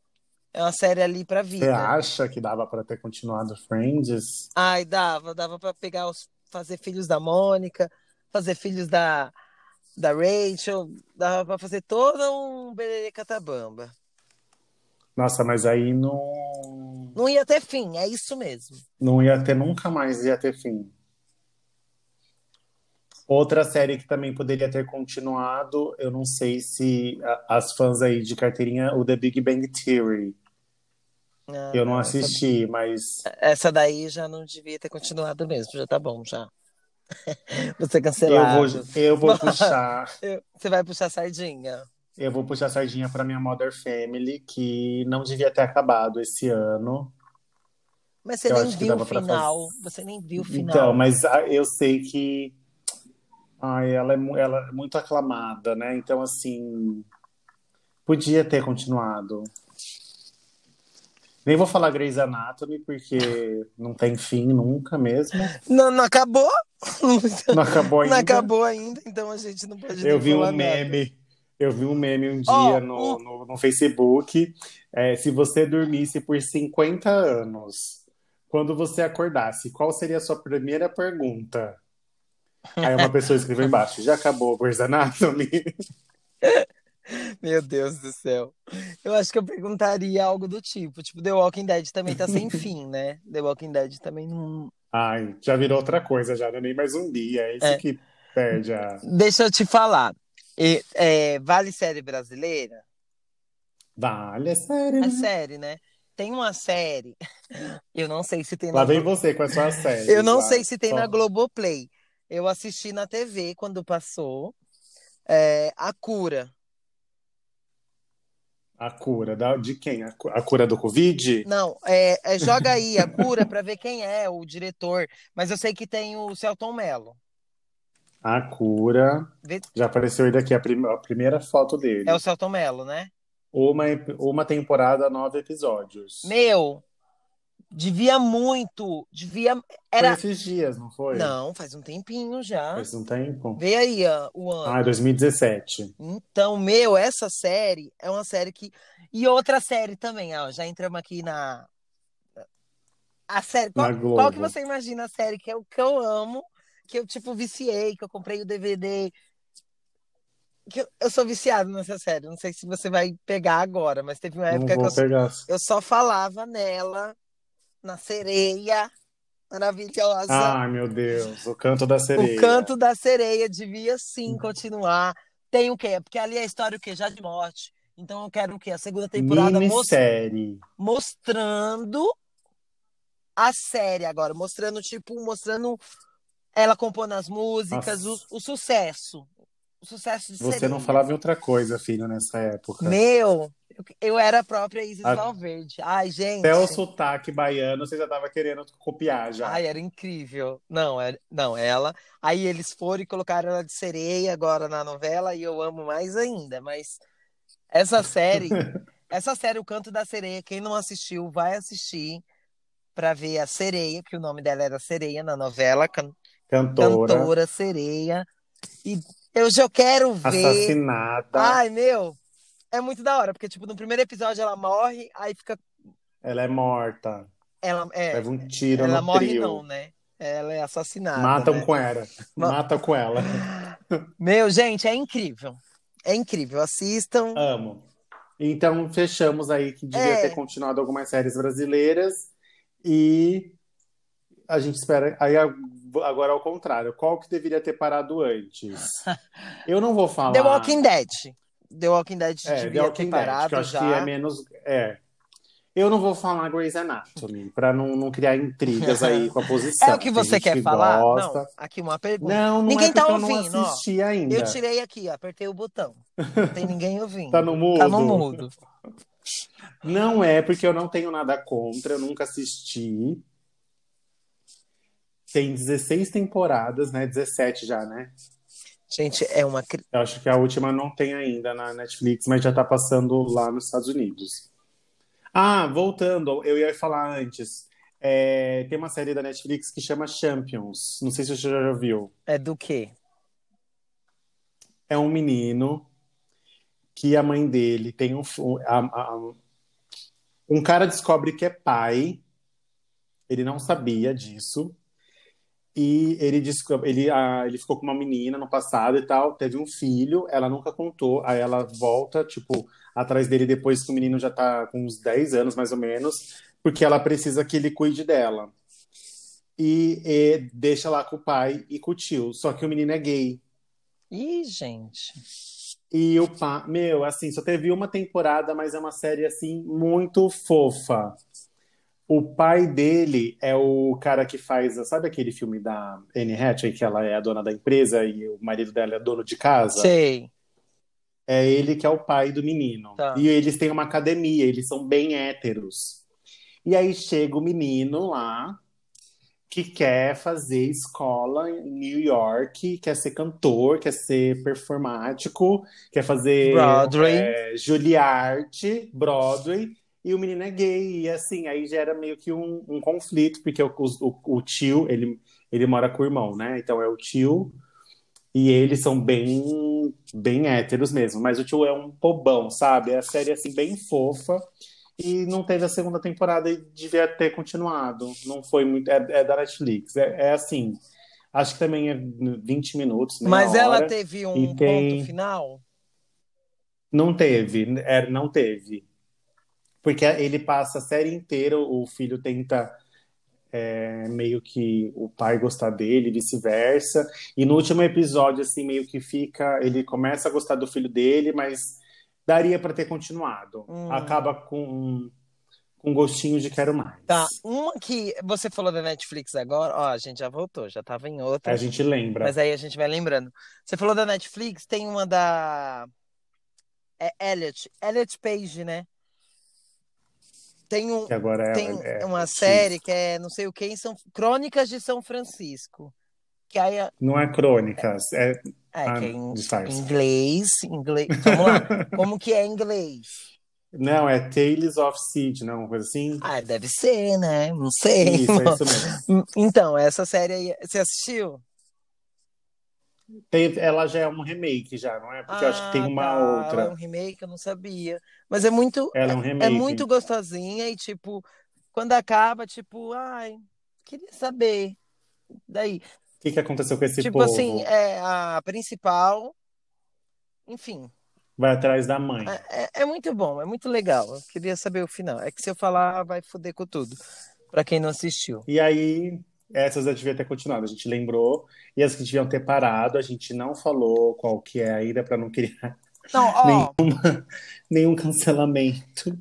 É uma série ali pra Você vida. acha que dava pra ter continuado Friends? Ai, dava, dava para pegar os fazer filhos da Mônica, fazer filhos da da Rachel, dava para fazer todo um Bererê Catabamba. Nossa, mas aí não, Não ia ter fim, é isso mesmo. não ia ter, nunca mais ia ter fim. Outra série que também poderia ter continuado, eu não sei se a- as fãs aí de carteirinha, o The Big Bang Theory. Ah, Eu não essa- assisti, mas Essa daí já não devia ter continuado mesmo, já tá bom já. Você eu cancelado. vou, eu vou [laughs] puxar, Eu- Você vai puxar sardinha. eu vou puxar a sardinha para minha Mother Family, que não devia ter acabado esse ano. Mas você Eu nem viu o final. Você nem viu o final. Então, mas ah, eu sei que ai, ela, é, ela é muito aclamada, né? Então, assim, podia ter continuado. Nem vou falar Grey's Anatomy, porque não tem fim nunca mesmo. Não, não acabou? Não acabou ainda. Não acabou ainda, então a gente não pode Eu vi um nada. meme, eu vi um meme um dia Ó, no, no, no Facebook. É, se você dormisse por 50 anos, quando você acordasse, qual seria a sua primeira pergunta? Aí uma pessoa escreveu embaixo: já acabou o Grey's Anatomy? [laughs] Meu Deus do céu. Eu acho que eu perguntaria algo do tipo. Tipo, The Walking Dead também tá sem [laughs] fim, né? The Walking Dead também não. Ai, já virou outra coisa, já não é nem mais zumbi. É esse É. que perde a. Deixa eu te falar. E- é, vale série brasileira? Vale, é sério. É né? série, né? Tem uma série. [laughs] Eu não sei se tem Lá vem você com a sua série. Eu não lá. sei se tem Só- na Globoplay. Eu assisti na TV quando passou. É, A Cura. A cura da, de quem? A, cu- a cura do Covid? Não, é, é- joga aí A Cura pra ver quem é o diretor. Mas eu sei que tem o Celton Mello. A cura. Já apareceu aí daqui a, prim- a primeira foto dele. É o Celton Mello, né? Uma, uma temporada, nove episódios. Meu, devia muito. Devia. Foi Era. esses dias, não foi? Não, faz um tempinho já. Faz um tempo. Vê aí ó, o ano. Ah, 2017. Então, meu, essa série é uma série que. E outra série também, ó. Já entramos aqui na. A série. Qual, qual que você imagina a série que eu, que eu amo, que eu, tipo, viciei, que eu comprei o DVD. Que eu, eu sou viciado nessa série. Não sei se você vai pegar agora, mas teve uma época que eu, pegar. eu só falava nela, na sereia maravilhosa. Ai, meu Deus. O canto da sereia. O canto da sereia devia sim continuar. Tem o quê? Porque ali é a história o quê? Já de morte. Então eu quero o quê? A segunda temporada Minissérie. mostrando a série agora, mostrando tipo, mostrando ela compondo as músicas, o, o sucesso. O sucesso de Você sereia. não falava em outra coisa, filho, nessa época. Meu, eu, era a própria Isis A- Valverde. Ai, gente. Até o sotaque baiano, você já tava querendo copiar já. Ai, era incrível. Não, é, não, ela. Aí eles foram e colocaram ela de sereia agora na novela e eu amo mais ainda. Mas essa série, [laughs] essa série, O Canto da Sereia, quem não assistiu, vai assistir pra ver a sereia, que o nome dela era Sereia na novela, can- Cantora, cantora sereia. E eu já quero ver. assassinada. Ai, meu, é muito da hora, porque, tipo, no primeiro episódio ela morre, aí fica. Ela é morta. Ela, é, Leva um tiro ela no morre, trio. não, né? Ela é assassinada. Matam né? com ela. Ma- Mata com ela. [laughs] Meu, gente, é incrível. É incrível. Assistam. Amo. Então, fechamos aí que devia É. ter continuado algumas séries brasileiras e a gente espera. Aí agora ao contrário, qual que deveria ter parado antes? [laughs] Eu não vou falar. The Walking Dead. The Walking Dead é, devia The Walking ter Dead, parado que eu acho já. que é menos. É. Eu não vou falar Grey's Anatomy, pra não, não criar intrigas aí com a [laughs] posição. É o que você quer que falar? gosta. Não, aqui uma pergunta. Não, não Ninguém é tá porque eu ouvindo, não ainda. Eu tirei aqui, ó, apertei o botão. Não tem ninguém ouvindo. [laughs] Tá no mudo? Tá no mudo. Não é porque eu não tenho nada contra, eu nunca assisti. Tem 16 temporadas, né? 17 já, né? Gente, é uma. Eu acho que a última não tem ainda na Netflix, mas já tá passando lá nos Estados Unidos. Ah, voltando, eu ia falar antes. É, tem uma série da Netflix que chama Champions. Não sei se você já viu. É do quê? É um menino que a mãe dele tem um. a- a- um cara descobre que é pai. Ele não sabia disso. E ele, ele, ah, ele ficou com uma menina no passado e tal, teve um filho, ela nunca contou, aí ela volta, tipo, atrás dele depois que o menino já tá com uns 10 anos, mais ou menos, porque ela precisa que ele cuide dela. E, e deixa lá com o pai e com o tio, só que o menino é gay. Ih, gente. E o pai, meu, assim, só teve uma temporada, mas é uma série, assim, muito fofa. O pai dele é o cara que faz, sabe aquele filme da Anne Hathaway, que ela é a dona da empresa e o marido dela é dono de casa? Sei. É ele que é o pai do menino. Tá. E eles têm uma academia, eles são bem héteros. E aí chega o menino lá que quer fazer escola em New York, quer ser cantor, quer ser performático, quer fazer Broadway. é, Juilliard, Broadway, e o menino é gay, e assim, aí gera meio que um, um conflito, porque o, o, o tio, ele, ele mora com o irmão, né? Então é o tio e eles são bem, bem héteros mesmo, mas o tio é um bobão, sabe? É a série assim bem fofa e não teve a segunda temporada e devia ter continuado. Não foi muito, é, é da Netflix. É, é assim, acho que também é 20 minutos, Mas ela hora. teve um tem- ponto final? Não teve, é, não teve. Porque ele passa a série inteira, o filho tenta é, meio que o pai gostar dele, e vice-versa. E no último episódio, assim, meio que fica. Ele começa a gostar do filho dele, mas daria para ter continuado. Hum. Acaba com com gostinho de quero mais. Tá. Uma que você falou da Netflix agora, ó, a gente já voltou, já tava em outra. A gente lembra. Mas aí a gente vai lembrando. Você falou da Netflix, tem uma da. É Elliot. Elliot Page, né? Tem, um, é, tem é- uma série que é não sei o que, em São... Crônicas de São Francisco. Que aí é, Não é crônicas, é. é, que é em inglês, inglês. Vamos lá. [laughs] Como que é em inglês? Não, é Tales of Seed, não, uma coisa assim. Ah, deve ser, né? Não sei. Isso, é isso [laughs] mesmo. Então, essa série aí, você assistiu? Tem- ela já é um remake, já, não é? Porque eu acho que tem Ah, uma tá. Ela é outra. um remake, eu não sabia. Mas é muito, Ela é um é remake. muito gostosinha e, tipo, quando acaba, tipo, ai, queria saber. Daí, O que, que aconteceu com esse tipo povo? assim, é a principal, enfim, Vai atrás da mãe. é, é muito bom, é muito legal. Eu queria saber o final. É que se eu falar, vai foder com tudo. Pra quem não assistiu. E aí, essas eu devia ter continuado, a gente lembrou. E as que deviam ter parado, a gente não falou qual que é ainda, para não criar Não, ó, nenhum cancelamento.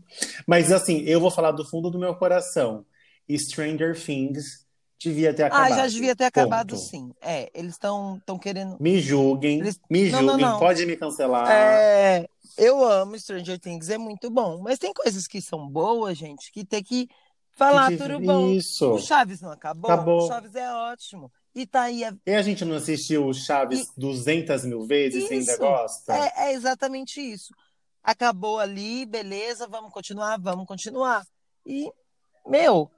Mas assim, eu vou falar do fundo do meu coração. Stranger Things devia ter ah, acabado. já devia ter acabado Ponto. sim. É, eles estão querendo. Me julguem, Eles- me Não, não, julguem, não. pode me cancelar. É, eu amo Stranger Things, é muito bom. Mas tem coisas que são boas, gente, que tem que falar tudo bom. Isso. O Chaves não acabou? Acabou. O Chaves é ótimo. E tá aí. a- E a gente não assistiu o Chaves 200 mil vezes e ainda Isso. gosta? É, é exatamente isso. Acabou ali, beleza, vamos continuar, vamos continuar. E, meu,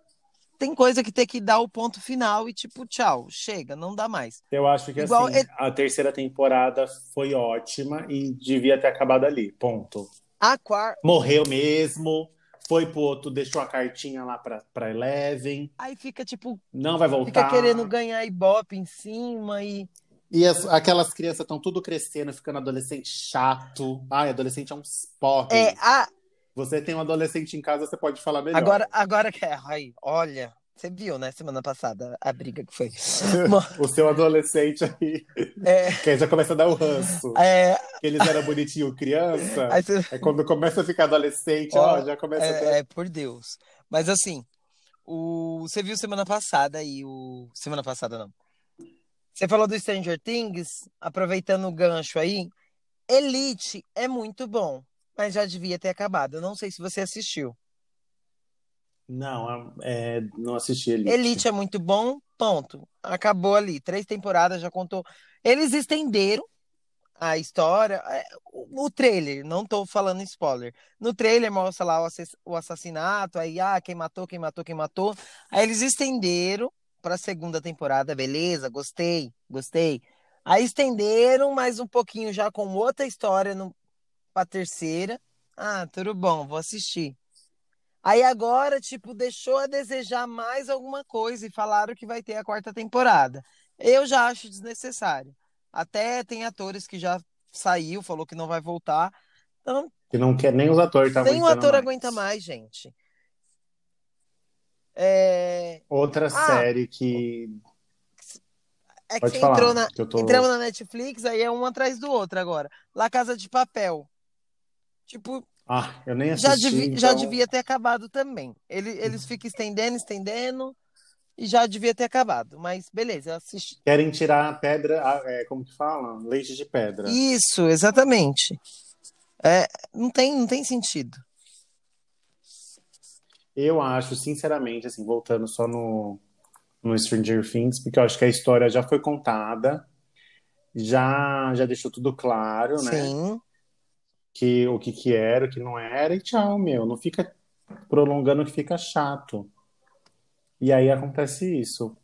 tem coisa que tem que dar o ponto final e tipo, tchau, chega, não dá mais. Eu acho que Igual assim, ele- a terceira temporada foi ótima e devia ter acabado ali. Ponto. A quarta. Morreu mesmo. Foi pro outro, deixou a cartinha lá pra, pra Eleven. Aí fica tipo. Não vai voltar. Fica querendo ganhar ibope em cima e. E as, aquelas crianças estão tudo crescendo, ficando adolescente chato. Ai, adolescente é um porre. É, a, Você tem um adolescente em casa, você pode falar melhor. agora, agora que é. Aí, olha. Você viu, né, semana passada, a briga que foi. [laughs] o seu adolescente aí, É, que aí já começa a dar o ranço. é, Que eles eram bonitinhos criança. [laughs] aí você- É quando começa a ficar adolescente, ó, Ó, já começa a ter... é, é, por Deus. Mas assim, o, você viu semana passada aí o. Semana passada não. Você falou do Stranger Things, aproveitando o gancho aí. Elite é muito bom, mas já devia ter acabado. Eu não sei se você assistiu. Não, é, não assisti Elite. Elite é muito bom, ponto. Acabou ali. Três temporadas, já contou. Eles estenderam a história. é, O trailer, não tô falando spoiler. No trailer mostra lá o assass- o assassinato, aí, ah, quem matou, quem matou, quem matou. Aí eles estenderam pra segunda temporada, beleza, gostei, gostei. Aí estenderam mais um pouquinho já com outra história no, pra terceira. Ah, tudo bom, vou assistir. Aí agora, tipo, deixou a desejar mais alguma coisa e falaram que vai ter a quarta temporada. Eu já acho desnecessário. Até tem atores que já saiu, falou que não vai voltar. Então, Que não quer, nem os atores tá nem o ator mais. aguenta mais, gente. É, Outra Ah. série que... é que falar, entrou na, que tô... entramos na Netflix, aí é um atrás do outro agora. La Casa de Papel. Tipo, Ah, eu nem já, assisti, devi- já então- devia ter acabado também. Ele- Eles ficam estendendo, estendendo, e já devia ter acabado. Mas beleza, eu assisti. Querem tirar a pedra, é, como que fala? Leite de pedra. Isso, exatamente. É, não tem, não tem sentido. Eu acho, sinceramente, assim, voltando só no, no Stranger Things, porque eu acho que a história já foi contada, já, já deixou tudo claro, né? Sim. Que, o que que era, o que não era, e tchau, meu. Não fica prolongando que fica chato. E aí acontece isso.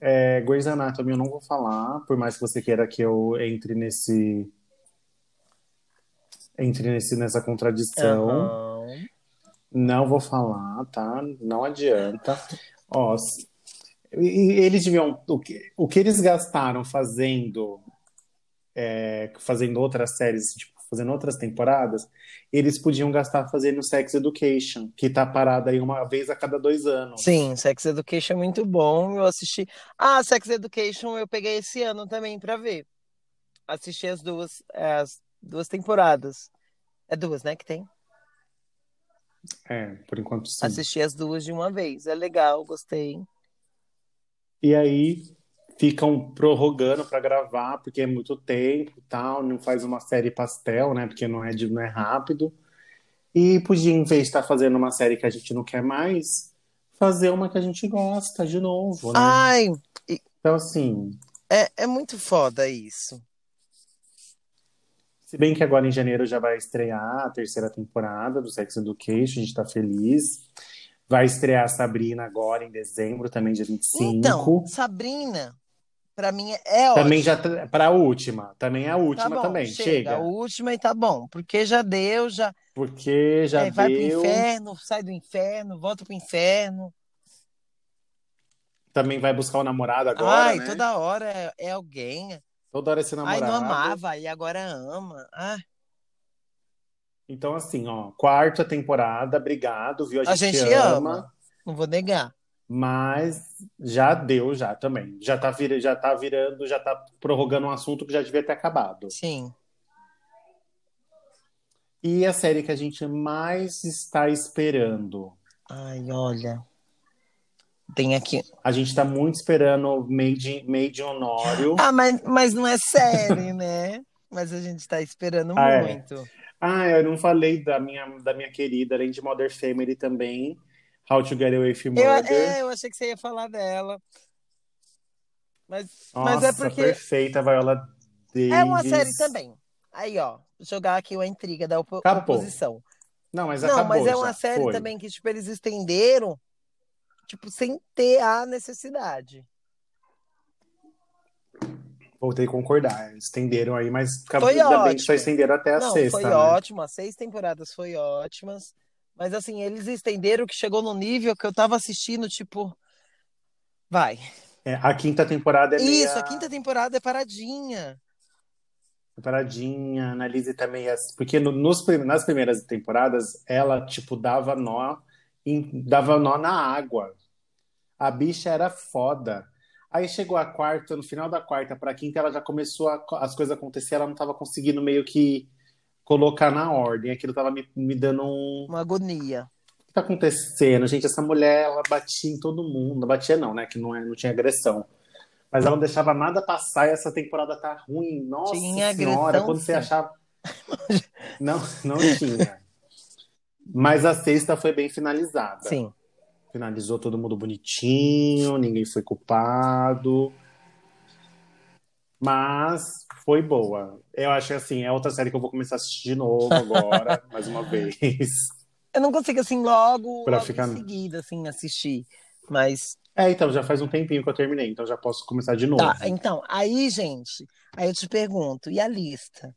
É, Grey's Anatomy eu não vou falar, por mais que você queira que eu entre nesse entre nesse, nessa contradição. Aham. Não vou falar, tá? Não adianta. Ó, e- e eles deviam. O que, o que eles gastaram fazendo, é, fazendo outras séries, tipo, fazendo outras temporadas, eles podiam gastar fazendo Sex Education, que tá parada aí uma vez a cada dois anos. Sim, Sex Education é muito bom. Eu assisti. Ah, Sex Education eu peguei esse ano também pra ver. Assisti as duas, as duas temporadas. É duas, né, que tem? É, por enquanto sim. Assisti as duas de uma vez. É legal, gostei. E aí ficam prorrogando para gravar, porque é muito tempo e tal, não faz uma série pastel, né? Porque não é, de, não é rápido. E podia, em vez de estar fazendo uma série que a gente não quer mais, fazer uma que a gente gosta de novo, né? Ai, Então, assim, é, é muito foda isso. se bem que agora em janeiro já vai estrear a terceira temporada do Sex Education, a gente tá feliz. Vai estrear a Sabrina agora em dezembro, também dia 25. Então, Sabrina, pra mim é Também ótimo. já tá- para a última, também é a Tá última bom, também, chega. chega. A última e tá bom. Porque já deu, já. Porque já é, vai pro deu. inferno, sai do inferno, volta pro inferno. Também vai buscar o namorado agora, Ai, né? toda hora é, é alguém. Toda hora esse Ai, namorado. não amava e agora ama. Ah, Então, assim, ó, quarta temporada, obrigado, viu? A A gente, gente ama, ama. não vou negar. Mas já deu, já também. Já tá, vira, já tá virando, já tá prorrogando um assunto que já devia ter acabado. Sim. E a série que a gente mais está esperando? Ai, olha. Tem aqui. A gente tá muito esperando Made, Made Honório. Ah, mas, mas não é série, [laughs] né? Mas a gente tá esperando Ah, é. muito. Ah, eu não falei da minha, da minha querida, além de Mother Family também. How to Get Away with Eu, Murder. é, eu achei que você ia falar dela. Mas, mas Nossa, é porque perfeita, Viola Davis. é uma série também. Aí, ó, jogar aqui a intriga da opo- Acabou. oposição. Não, mas Não, acabou mas é uma série foi. também que, tipo, eles estenderam, tipo, sem ter a necessidade. Voltei a concordar. Estenderam aí, mas Foi ainda bem que ótimo. só estenderam até a Não, sexta, foi né? ótimo, as seis temporadas foi ótimas. Mas assim, eles estenderam que chegou no nível que eu tava assistindo, tipo. Vai. É, a quinta temporada é meia Isso, a quinta temporada é paradinha. paradinha, a Annalise também é... Porque no- nos, nas primeiras temporadas, ela, tipo, dava nó, em- dava nó na água. A bicha era foda. Aí chegou a quarta, no final da quarta pra quinta, ela já começou a, as coisas acontecer, ela não tava conseguindo meio que colocar na ordem. Aquilo tava me, me dando um. Uma agonia. O que tá acontecendo? Gente, essa mulher, ela batia em todo mundo. Não batia, não, né? Que não, é, não tinha agressão. Mas ela não deixava nada passar e essa temporada tá ruim. Nossa Tinha senhora, agressão, quando você sim. achava. [laughs] Não, não tinha. Mas a sexta foi bem finalizada. Sim. Finalizou todo mundo bonitinho, ninguém foi culpado. Mas foi boa. Eu acho que assim, é outra série que eu vou começar a assistir de novo agora, [laughs] mais uma vez. Eu não consigo, assim, logo, Pra logo ficar- em seguida, assim, assistir. Mas É, então, já faz um tempinho que eu terminei, então já posso começar de novo. Tá, então, aí, gente, aí eu te pergunto, e a lista?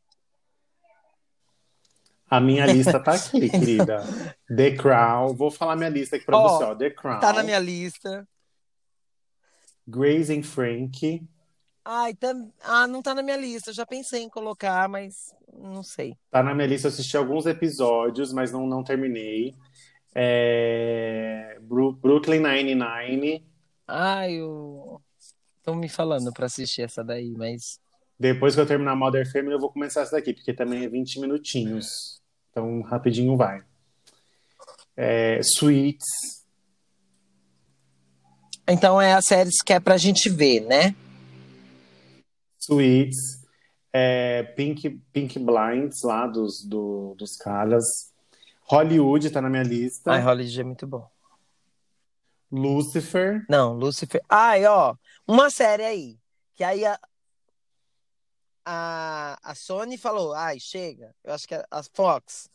A minha lista tá aqui, [laughs] querida. The Crown. Vou falar minha lista aqui pra Ó, você, ó. The Crown. Tá na minha lista. Grace and Frank. Ai, tam... ah, não tá na minha lista. Eu já pensei em colocar, mas não sei. Tá na minha lista, eu assisti alguns episódios, mas não, não terminei. É... Brooklyn Nine-Nine. Ai, eu estão me falando pra assistir essa daí, mas Depois que eu terminar Mother Family, eu vou começar essa daqui, porque também é 20 minutinhos. Então, rapidinho vai. É... Suits. então é a série que é pra gente ver, né? Suits. É... Pink, Pink Blinds, lá dos, do- dos caras. Hollywood tá na minha lista. Ai, Hollywood é muito bom. Lucifer. Não, Lucifer. Ai, ó, uma série aí. Que aí a, a, a Sony falou, ai, chega. Eu acho que a, a Fox.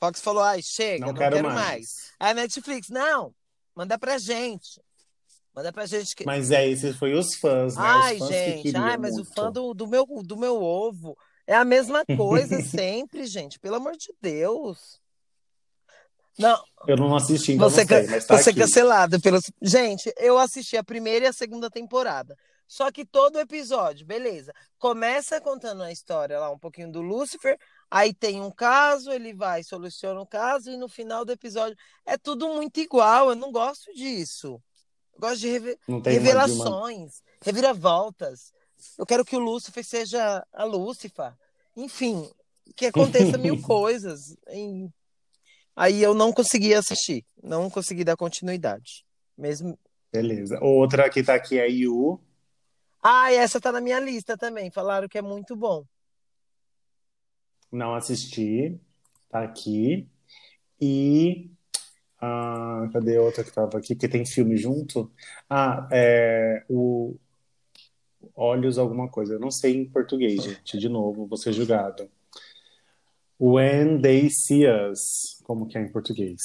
Fox falou, ai, chega, Não não, quero, quero, mais. mais. A Netflix, não, manda pra gente. Manda pra gente que. Mas é, esses foi os fãs, né? ai, os fãs que gente, queriam ai, mas muito. o fã do, do, meu, do meu ovo é a mesma coisa [laughs] sempre, gente. Pelo amor de Deus. Não, Eu não assisti, então você, não sei, mas tá você aqui. cancelado. Gente, eu assisti a primeira e a segunda temporada. Só que todo episódio, beleza. Começa contando a história lá, um pouquinho do Lúcifer, aí tem um caso, ele vai, soluciona o caso, e no final do episódio é tudo muito igual. Eu não gosto disso. Eu gosto de reve- Não tem uma revelações, reviravoltas. Eu quero que o Lúcifer seja a Lúcifer. Enfim, que aconteça mil [laughs] coisas. Aí eu não consegui assistir, não consegui dar continuidade. Mesmo. Beleza. Outra que tá aqui é Yu. Ah, essa tá na minha lista também. Falaram que é muito bom. Não assisti. Tá aqui. E. ah, cadê outra que tava aqui? Que tem filme junto? Ah, é. O. Olhos alguma coisa. Eu não sei em português, gente. De novo, vou ser julgado. When They See Us. Como que é em português?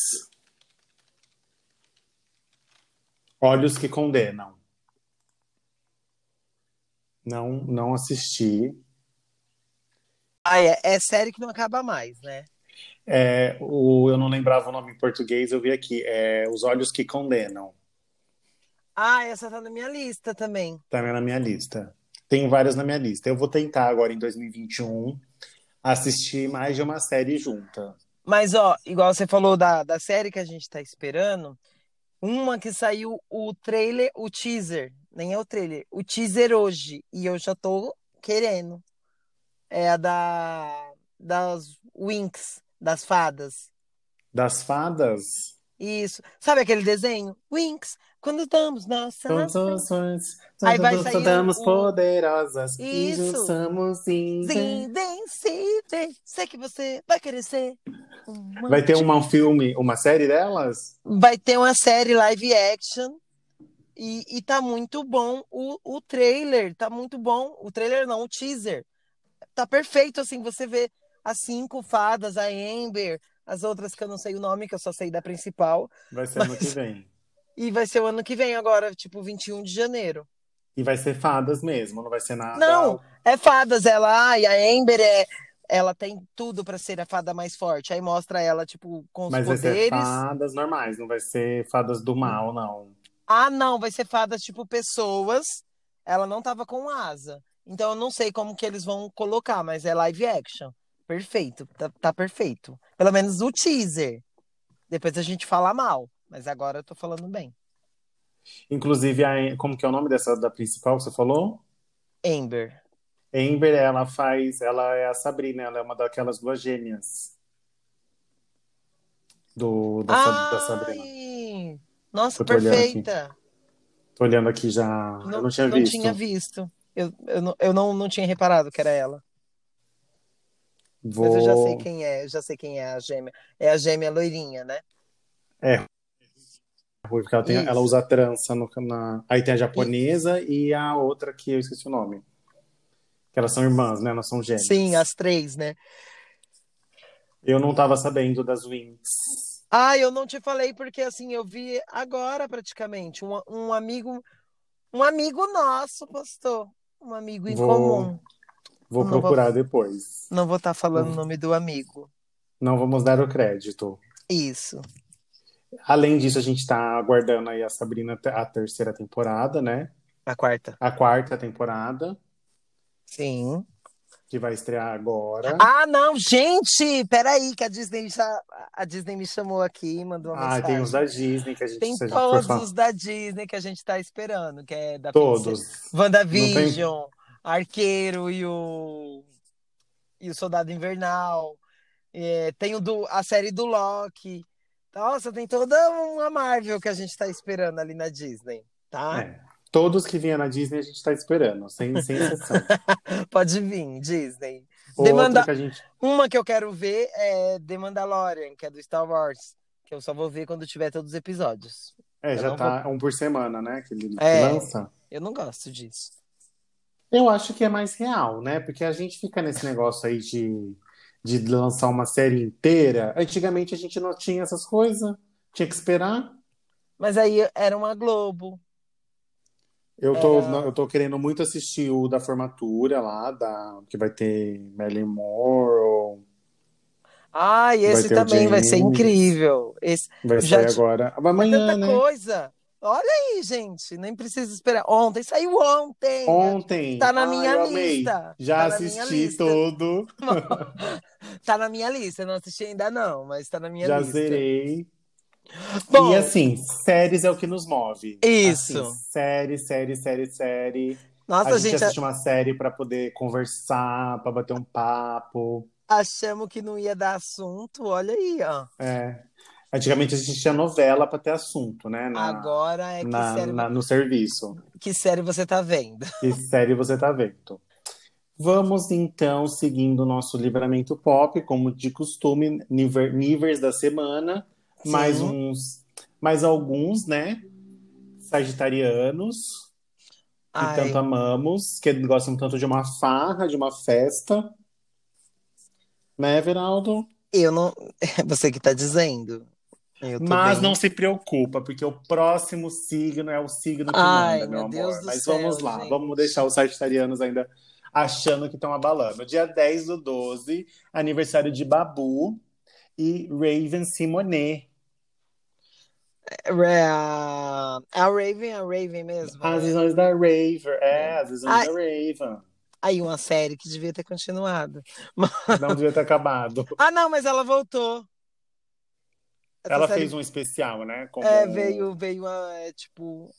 Olhos que Condenam. Não, não assisti. Ah, é, é série que não acaba mais, né? É, o, eu não lembrava o nome em português, eu vi aqui. É Os Olhos que Condenam. Ah, essa tá na minha lista também. Também na minha lista. Tem várias na minha lista. Eu vou tentar agora em 2021 assistir mais de uma série junta. Mas, ó, igual você falou da, da série que a gente tá esperando, uma que saiu o trailer, o teaser, nem é o trailer, o teaser hoje, e eu já tô querendo. É a da das Winx, das fadas. Das fadas. Isso. Sabe aquele desenho? Winx, quando damos nossa. Todos Aí vai sair o- poderosas e Isso. juntos somos invencíveis. Sei que você vai querer ser. uma- Vai ter um filme, uma série delas? Vai ter uma série live action. E, e tá muito bom o, o trailer. Tá muito bom. O trailer não, o teaser. Tá perfeito, assim. Você vê as cinco fadas, a Amber, as outras que eu não sei o nome, que eu só sei da principal. Vai ser ano Mas- que vem. [laughs] E vai ser o ano que vem agora, tipo 21 de janeiro. E vai ser fadas mesmo, não vai ser nada. Não, É fadas, ela, ai, a Amber é, ela tem tudo pra ser a fada mais forte. Aí mostra ela, tipo, com os Mas vai ser poderes. fadas normais, não vai ser fadas do mal, não. Ah, não, vai ser fadas, tipo, pessoas. Ela não tava com asa. Então eu não sei como que eles vão colocar, mas é live action. Perfeito, tá, tá perfeito. Pelo menos o teaser. Depois a gente fala mal, mas agora eu tô falando bem. Inclusive, a, como que é o nome dessa da principal que você falou? Amber. Amber, ela faz, ela é a Sabrina, ela é uma daquelas duas gêmeas do da, Sa- da Sabrina. Ai! Nossa, tô olhando perfeita. Tô olhando aqui já, eu não tinha visto. tinha visto. Eu, eu, não, eu não, não tinha reparado que era ela. Vou... Mas eu já sei quem é, eu já sei quem é a gêmea. É a gêmea loirinha, né? É. Porque ela, tem, Isso. ela usa trança no, na... Aí tem a japonesa e a outra que eu esqueci o nome. Que elas são irmãs, né? Elas são gêmeas. Sim, as três, né? Eu não tava sabendo das Winx. Ah, eu não te falei porque assim, eu vi agora praticamente. Um, um amigo, um amigo nosso postou. Um amigo em Vou- comum. Vou Não vou- procurar depois. Não vou estar falando Uhum. o nome do amigo. Não vamos dar o crédito. Isso. Além disso, a gente tá aguardando aí a Sabrina, a terceira temporada, né? A quarta. A quarta temporada, Sim. que vai estrear agora. Ah, não, gente! Peraí, que a Disney, já, a Disney me chamou aqui e mandou uma Ah, mensagem. tem os da Disney que a gente Tem todos os da Disney que a gente tá esperando, que é da Todos. WandaVision, Arqueiro e o e o Soldado Invernal. É, tem o do, a série do Loki. Nossa, tem toda uma Marvel que a gente tá esperando ali na Disney, tá? É. Todos que vinha na Disney a gente tá esperando, sem, sem exceção. [laughs] Pode vir, Disney. Demanda- que a gente. Uma que eu quero ver é The Mandalorian, que é do Star Wars, que eu só vou ver quando tiver todos os episódios. É, Eu já tá um por semana, né? Que ele É. lança. Eu não gosto disso. Eu acho que é mais real, né? Porque a gente fica nesse negócio aí de, de lançar uma série inteira. Antigamente a gente não tinha essas coisas, tinha que esperar. Mas aí era uma Globo. Eu tô, não, eu tô querendo muito assistir o da formatura lá, da, que vai ter Marilyn Monroe, Ai, Vai esse o também vai ser incrível. Esse vai Já sair agora. é Amanhã, tanta né? coisa. Olha aí, gente, nem precisa esperar. Ontem saiu ontem. Ontem. Tá na Ai, minha amei. lista. Já Tá assisti tudo, [laughs] Tá na minha lista. Não assisti ainda não, mas tá na minha já lista. zerei. Bom, E assim, séries é o que nos move. Isso. Assim, série, série, série, série. nossa, a gente gente, assiste uma série pra poder conversar, pra bater um papo. achamos que não ia dar assunto. Olha aí, ó. É. Antigamente a gente tinha novela pra ter assunto, né? Na, Agora é que, na- série, na- no serviço. que série você tá vendo? Que série você tá vendo? Vamos então seguindo o nosso livramento pop, como de costume, niver- níveis da semana, Sim. mais uns, mais alguns, né? Sagitarianos, que Ai, tanto amamos, que gostam tanto de uma farra, de uma festa. Né, Everaldo? eu não. [laughs] Você que tá dizendo. Mas bem- não se preocupa, porque o próximo signo é o signo que Ai, manda, meu meu Deus amor. do Mas céu, vamos lá, gente. vamos deixar os sagitarianos ainda achando que estão abalando. Dia 10 do 12, aniversário de Babu e Raven Simonet. É a a Raven, a Raven mesmo. As né? visões da Raver, é, as visões Ai. da Raven. Aí uma série que devia ter continuado. Não devia ter acabado. [laughs] Ah, não, mas ela voltou. Ela série- fez um especial, né? Como... É, veio, veio a, é, tipo,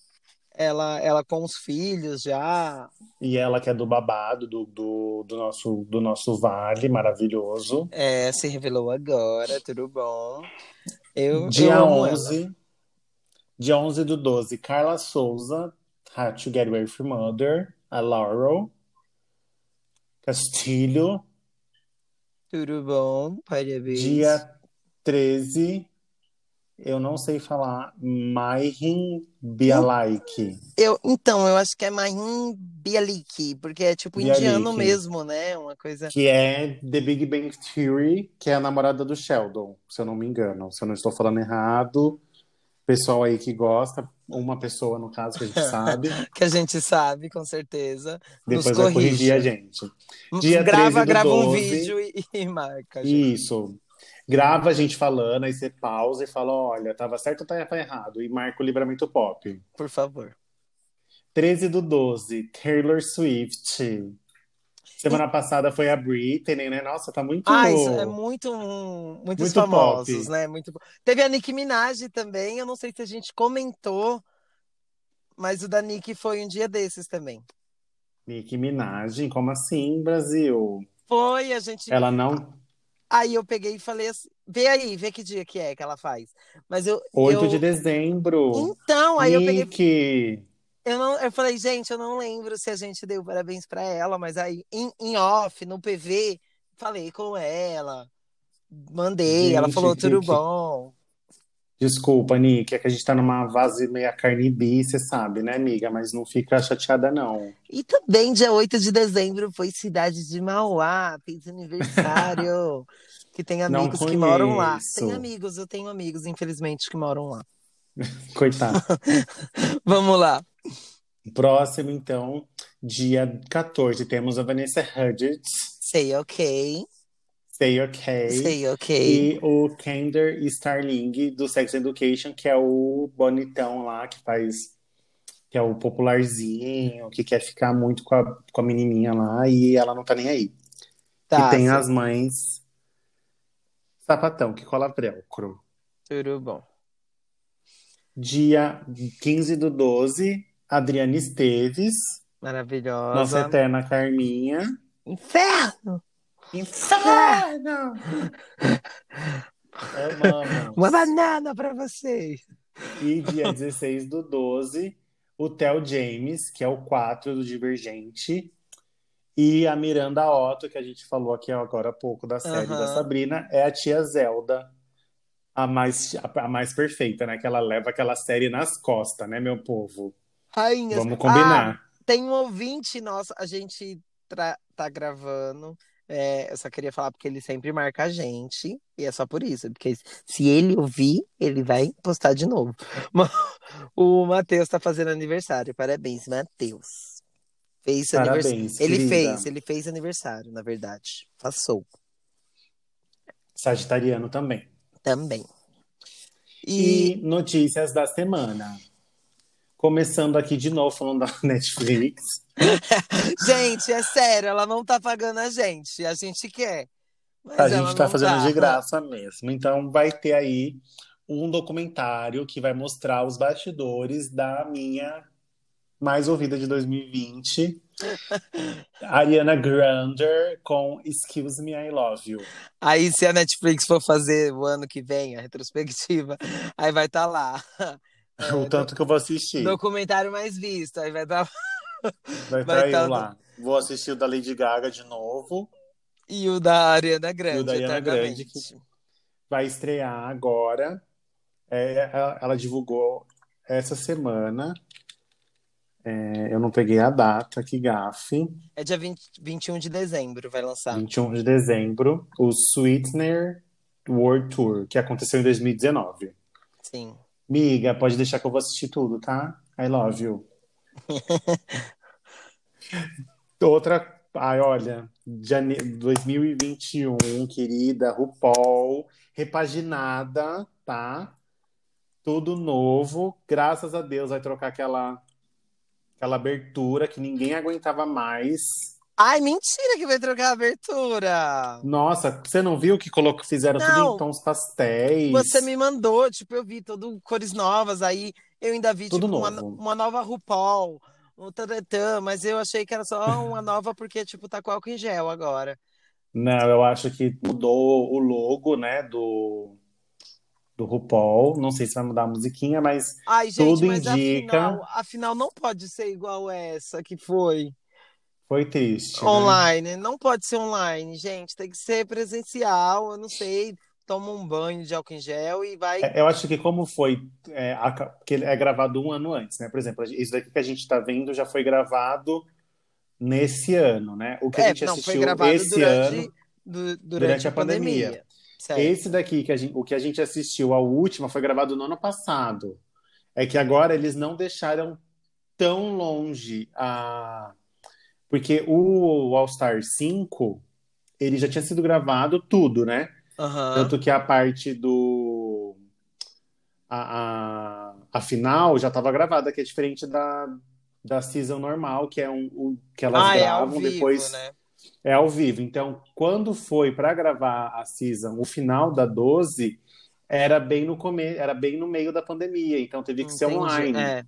ela, ela com os filhos já. E ela que é do babado, do, do, do nosso, do nosso vale maravilhoso. É, se revelou agora, tudo bom. Eu, Dia eu amo ela. 11, dia 11 do 12, Carla Souza, How to Get Away from Mother, a Laurel, Castilho, Tudo bom, parabéns. dia 13, eu não sei falar, Mayrin Bialik. Eu, então, eu acho que é Mahim Bialik, porque é tipo Bialik. indiano mesmo, né? Uma coisa. que é The Big Bang Theory, que é a namorada do Sheldon, se eu não me engano. Se eu não estou falando errado, Pessoal aí que gosta, uma pessoa no caso que a gente sabe. [laughs] que a gente sabe, com certeza. Depois vai corrige. corrigir a gente. Dia grava, grava 12, um vídeo e, e marca. Gente. Isso. Grava a gente falando, aí você pausa e fala: olha, tava certo ou tava errado? E marca o livramento pop. Por favor. 13 do 12, Taylor Swift. Semana passada foi a Britney, né? Nossa, tá muito. Ah, isso é muito. Muitos muito famosos, pop. né? Muito... Teve a Nicki Minaj também. Eu não sei se a gente comentou, mas o da Nicki foi um dia desses também. Nicki Minaj, como assim, Brasil? Foi, a gente. Ela não. Aí eu peguei e falei assim: vê aí, vê que dia que é que ela faz. Mas eu. 8 eu... de dezembro. Então, aí Nick. eu peguei. Eu, não, eu falei, gente, eu não lembro se a gente deu parabéns para ela, mas aí em, off, no PV, falei com ela, mandei, gente, ela falou tudo que... bom. Desculpa, Nick, é que a gente tá numa vase meia carne bi, você sabe, né, amiga? Mas não fica chateada, não. E também, dia 8 de dezembro, foi cidade de Mauá, fez aniversário. [laughs] que tem amigos que moram lá. Tem amigos, eu tenho amigos, infelizmente, que moram lá. [laughs] Coitado. [laughs] Vamos lá. Próximo, então, dia 14, temos a Vanessa Hudgens. Say ok. Say ok. Say ok. E o Kender Starling do Sex Education, que é o bonitão lá que faz. Que é o popularzinho, que quer ficar muito com a, com a menininha lá e ela não tá nem aí. Tá, e tem sim. as mães sapatão que cola velcro. Tudo bom. Dia 15 do 12, Adriana Esteves. Maravilhosa. Nossa eterna Carminha. Inferno! Inferno! [laughs] Amamos. Uma banana para vocês. E dia 16 do 12, o Theo James, que é o 4 do Divergente. E a Miranda Otto, que a gente falou aqui agora há pouco da série uhum. da Sabrina, é a tia Zelda, a mais, a mais perfeita, né? Que ela leva aquela série nas costas, né, meu povo? Rainhas. Vamos combinar. Ah, tem um ouvinte nosso, a gente tá gravando. É, eu só queria falar porque ele sempre marca a gente, e é só por isso, porque se ele ouvir, ele vai postar de novo. [laughs] o Matheus tá fazendo aniversário, parabéns, Matheus. Fez parabéns, aniversário. Ele fez, ele fez aniversário, na verdade. Passou. Sagitariano também. Também. E... e notícias da semana. Começando aqui de novo falando da [laughs] Netflix. [laughs] gente, é sério, ela não tá pagando a gente. A gente quer. a gente tá fazendo tá. de graça mesmo. Então vai ter aí um documentário que vai mostrar os bastidores da minha mais ouvida de 2020. [laughs] Ariana Grande com Excuse Me, I Love You. Aí, se a Netflix for fazer o ano que vem a retrospectiva, aí vai estar tá lá. É, o tanto que eu vou assistir. Documentário mais visto. Aí vai estar. [laughs] Vai estar tá tá... lá. Vou assistir o da Lady Gaga de novo. E o da Ariana Grande. E o da Ariana Grande, que vai estrear agora. É, ela, ela, divulgou essa semana. É, eu não peguei a data, que gafe. É dia 20, 21 de dezembro, vai lançar. 21 de dezembro, o Sweetener World Tour, que aconteceu em 2019. Sim. Miga, pode deixar que eu vou assistir tudo, tá? I love you. [laughs] Outra. Ai, olha, jane... 2021, querida, RuPaul, repaginada, tá? Tudo novo. Graças a Deus vai trocar aquela, aquela abertura que ninguém aguentava mais. Ai, mentira que vai trocar a abertura. Nossa, você não viu que colocou, fizeram não, tudo em tons pastéis? Você me mandou, tipo, eu vi tudo cores novas, aí eu ainda vi tudo tipo, uma, uma, nova RuPaul, um tatatã, mas eu achei que era só uma [laughs] nova porque, tipo, tá com álcool em gel agora. Não, eu acho que mudou o logo, né, do, do RuPaul. Não sei se vai mudar a musiquinha, mas Ai, gente, tudo mas indica. Afinal, afinal, não pode ser igual essa que foi. Foi triste. Né? Online, né? não pode ser online, gente. Tem que ser presencial. Eu não sei. Toma um banho de álcool em gel e vai. É, eu acho que como foi, é, a, que é gravado um ano antes, né? Por exemplo, isso daqui que a gente está vendo já foi gravado nesse ano, né? O que é, a gente não, assistiu esse durante, ano do, durante, durante, a, pandemia. pandemia. Certo. Esse daqui, que a gente, o que a gente assistiu, a última, foi gravado no ano passado. É que agora eles não deixaram tão longe a. Porque o All Star 5, ele já tinha sido gravado tudo, né? Aham. Tanto que a parte do. A, a, a final já estava gravada, que é diferente da, da season normal, que é um, o que elas Ah, é ao gravam vivo, depois. né? É ao vivo. Então, quando foi para gravar a season, o final da 12 era bem no come... era bem no meio da pandemia, então teve que ser Entendi. online. É.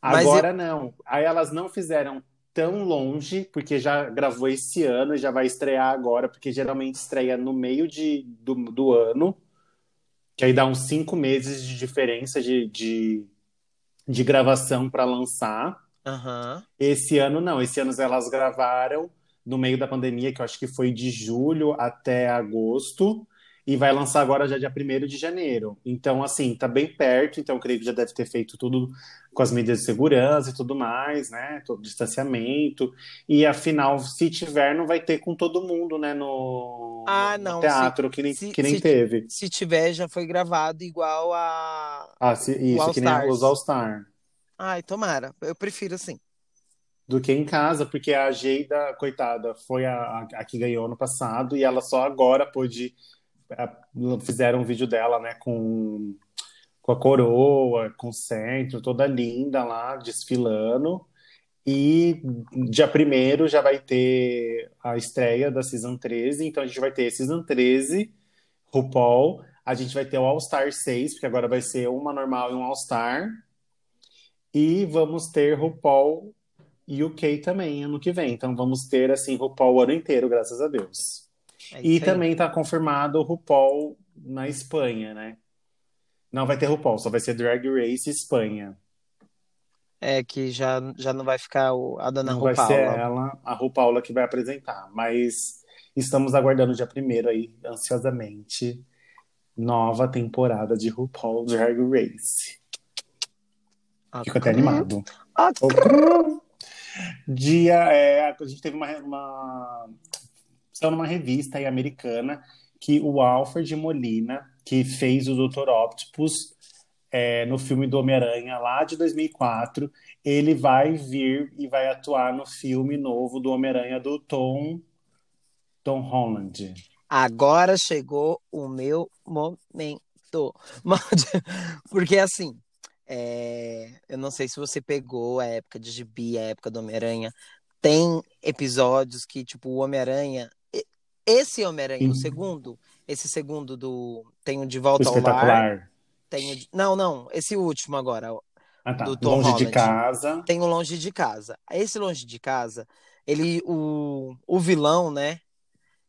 Agora não. Aí elas não fizeram tão longe, porque já gravou esse ano e já vai estrear agora, porque geralmente estreia no meio de, do, do ano, que aí dá uns cinco meses de diferença de, de, de gravação para lançar. Aham. Esse ano não, esse ano elas gravaram no meio da pandemia, que eu acho que foi de julho até agosto, e vai lançar agora já dia 1 de janeiro. Então, assim, tá bem perto, então eu creio que já deve ter feito tudo com as medidas de segurança e tudo mais, né? Todo distanciamento. E afinal, se tiver, não vai ter com todo mundo, né? No, Ah, no não, teatro, que nem, se- que nem se- teve. Se tiver, já foi gravado igual a. Ah, se- isso, All que nem Stars. os All-Star. Ai, tomara. Eu prefiro assim. do que em casa, porque a Geida, coitada, foi a, a, a que ganhou no passado e ela só agora pôde. Fizeram um vídeo dela, né, com, com a coroa, com o centro, toda linda lá, desfilando. E dia primeiro já vai ter a estreia da Season 13, então a gente vai ter Season 13, RuPaul, a gente vai ter o All Star 6, porque agora vai ser uma normal e um All Star. E vamos ter RuPaul UK também ano que vem. Então vamos ter assim RuPaul o ano inteiro, graças a Deus. É E também tá confirmado o RuPaul na Espanha, né? Não vai ter RuPaul, só vai ser Drag Race Espanha. É que já, já não vai ficar o, a dona Não vai RuPaula. ser ela, a RuPaula que vai apresentar, mas estamos aguardando o dia primeiro aí, ansiosamente, nova temporada de RuPaul Drag Race. Ah, Fico até animado. ah, Dia, é, a gente teve uma, uma saiu numa revista aí americana que o Alfred Molina, que fez o Dr. Octopus é, no filme do Homem-Aranha lá de 2004, ele vai vir e vai atuar no filme novo do Homem-Aranha do Tom Tom Holland. Agora chegou o meu momento. [laughs] Porque assim, é, eu não sei se você pegou a época de Gibi, a época do Homem-Aranha. Tem episódios que, tipo, o Homem-Aranha. Esse Homem-Aranha, o Sim. segundo, esse segundo do. Tem o De O Volta ao Lar. Tem o de- Não, não, esse último agora. Ah, tá. do Tom Longe de Holland. casa. Tem o Longe de Casa. Esse Longe de Casa, ele. O, o vilão, né?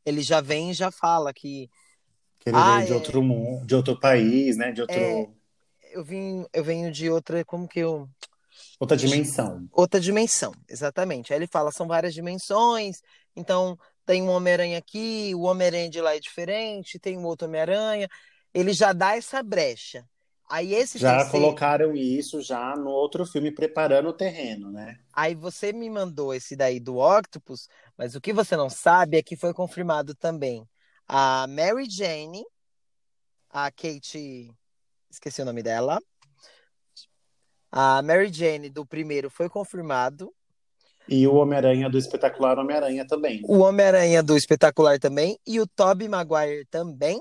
Ele já vem e já fala que Que ele Ah, veio de é. outro mundo, de outro país, né? De outro, É. eu vim, eu venho de outra, como que eu, outra dimensão. outra dimensão, exatamente. Aí ele fala, são várias dimensões, então tem um Homem-Aranha aqui, o Homem-Aranha de lá é diferente, tem um outro Homem-Aranha. Ele já dá essa brecha. Aí esse Já colocaram isso já no outro filme, preparando o terreno, né? aí você me mandou esse daí do Octopus, mas o que você não sabe é que foi confirmado também a Mary Jane, a Kate, esqueci o nome dela. A Mary Jane do primeiro foi confirmado. E o Homem-Aranha do espetacular Homem-Aranha também. O Homem-Aranha do Espetacular também. E o Tobey Maguire também.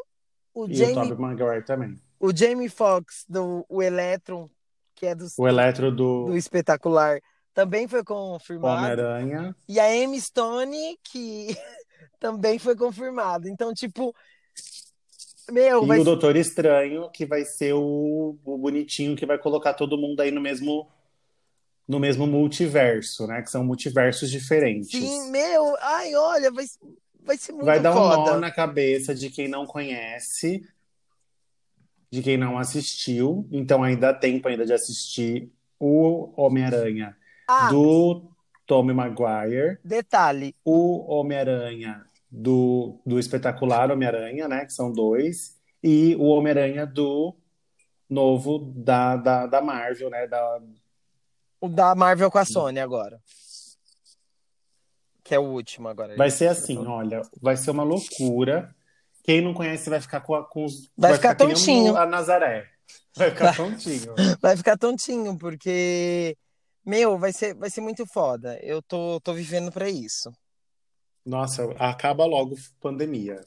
O E o Jamie, Tobey Maguire também. o Jamie Foxx do o Electron, que é do, O Eletro do do Espetacular, também foi confirmado. Homem-Aranha. E a Emma Stone, que [laughs] também foi confirmado. Então, tipo, meu, E vai o Doutor Estranho, que vai ser o, o bonitinho que vai colocar todo mundo aí no mesmo no mesmo multiverso, né? Que são multiversos diferentes. Sim, meu, ai, olha, vai, vai ser muito Vai dar um foda. nó na cabeça de quem não conhece, de quem não assistiu. Então ainda dá tempo ainda de assistir o Homem-Aranha Ah, do Tobey Maguire, detalhe, o Homem-Aranha do, do espetacular Homem-Aranha, né? Que são dois, e o Homem-Aranha do novo da, da, da Marvel, né? Da, o da Marvel com a Sony agora. Que é o último agora. vai ser assim, olha, vai ser uma loucura Quem não conhece vai ficar com, a, com os. Vai ficar que nem tontinho. A Nazaré. Vai ficar tontinho. [laughs] Vai ficar tontinho, porque, meu, vai ser, vai ser muito foda. Eu tô, tô vivendo pra isso. Nossa, acaba logo pandemia.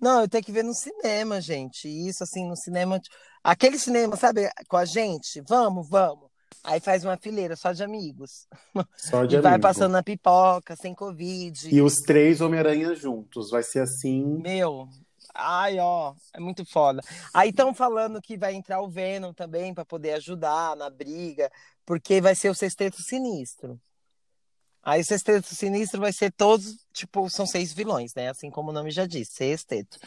Não, eu tenho que ver no cinema, gente. Isso, assim, no cinema. Aquele cinema, sabe, com a gente? Vamos, vamos. Aí faz uma fileira só de amigos. [laughs] Só de e vai amigo. passando na pipoca, sem Covid. E os três Homem-Aranha juntos. Vai ser assim. Meu, ai, ó, é muito foda. Aí estão falando que vai entrar o Venom também para poder ajudar na briga, porque vai ser o Sexteto Sinistro. Aí o Sexteto Sinistro vai ser todos, tipo, são seis vilões, né? Assim como o nome já diz, Sexteto.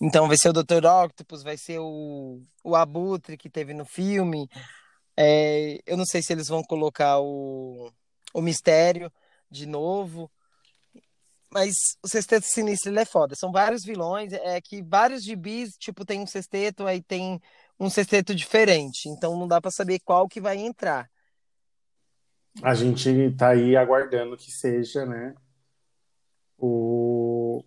Então vai ser o Dr. Octopus, vai ser o, o Abutre que teve no filme. É, eu não sei se eles vão colocar o, o Mistério de novo. Mas o Sexteto Sinistro ele é foda. São vários vilões. É que vários gibis, tipo, tem um sexteto, aí tem um sexteto diferente. Então não dá pra saber qual que vai entrar. A gente tá aí aguardando que seja, né? O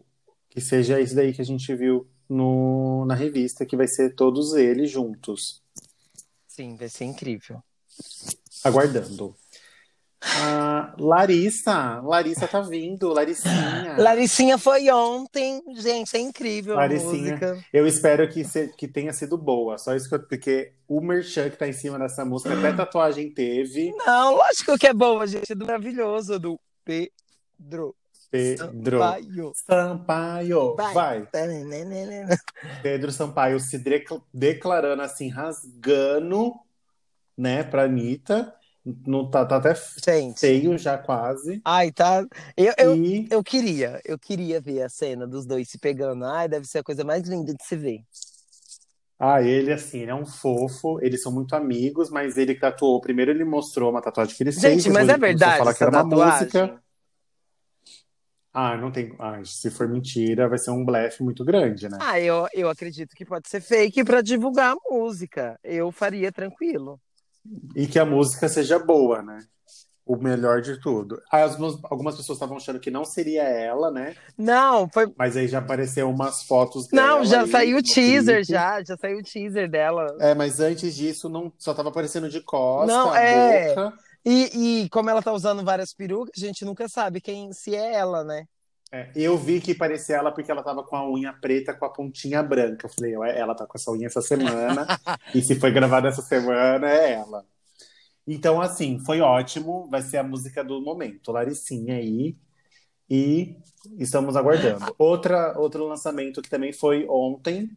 que seja isso daí que a gente viu no, na revista, que vai ser todos eles juntos. Sim, vai ser incrível. Aguardando. Ah, Larissa, Larissa tá vindo, Larissinha. Laricinha foi ontem, gente, é incrível Laricinha. Eu espero que, se- que tenha sido boa. Só isso que eu, porque o merchan que tá em cima dessa música, até tatuagem teve. Não, lógico que é boa, gente, é do maravilhoso, do Pedro Pedro Sampaio. Sampaio. Vai. Vai. Pedro Sampaio se decla- declarando assim, rasgando, né, pra Anitta. Não tá, tá até Gente, feio já quase. ai, tá. Eu, eu, E eu queria, eu queria ver a cena dos dois se pegando. Ai, deve ser a coisa mais linda de se ver. ah, ele assim, ele é um fofo, eles são muito amigos, mas ele que tatuou, primeiro ele mostrou uma tatuagem que ele fez, Gente, mas é verdade falar que era uma tatuagem? música. Ah, não tem. Ah, se for mentira, vai ser um blefe muito grande, né? Ah, eu, eu acredito que pode ser fake para divulgar a música. Eu faria tranquilo. E que a música seja boa, né? O melhor de tudo. Aí algumas, algumas pessoas estavam achando que não seria ela, né? Não, foi. Mas aí já apareceu umas fotos Não, dela já aí saiu o teaser, clipe. já, já saiu o teaser dela. É, mas antes disso não só tava aparecendo de costa, Não, a é. boca. E, e como ela tá usando várias perucas, a gente nunca sabe quem se é ela, né? É, eu vi que parecia ela porque ela tava com a unha preta com a pontinha branca. Eu falei, ela tá com essa unha essa semana. [laughs] e se foi gravada essa semana, é ela. Então, assim, foi ótimo. Vai ser a música do momento. Laricinha aí. E estamos aguardando. [laughs] Outra, outro lançamento que também foi ontem.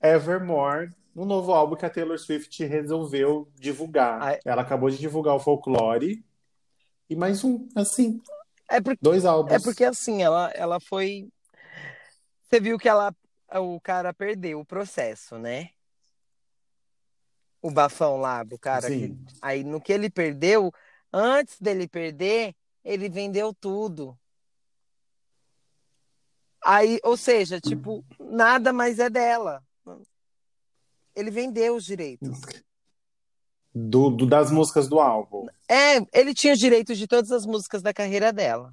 Evermore. Um novo álbum que a Taylor Swift resolveu divulgar. Ai. Ela acabou de divulgar o Folklore. E mais um, assim, É porque, dois álbuns. é porque assim, ela, ela foi. Você viu que ela, o cara perdeu o processo, né? O bafão lá do cara. que- Sim. Aí no que ele perdeu, antes dele perder, ele vendeu tudo. Aí, ou seja, tipo, nada mais é dela. Ele vendeu os direitos. Do, do- das músicas do álbum. É, ele tinha os direitos de todas as músicas da carreira dela.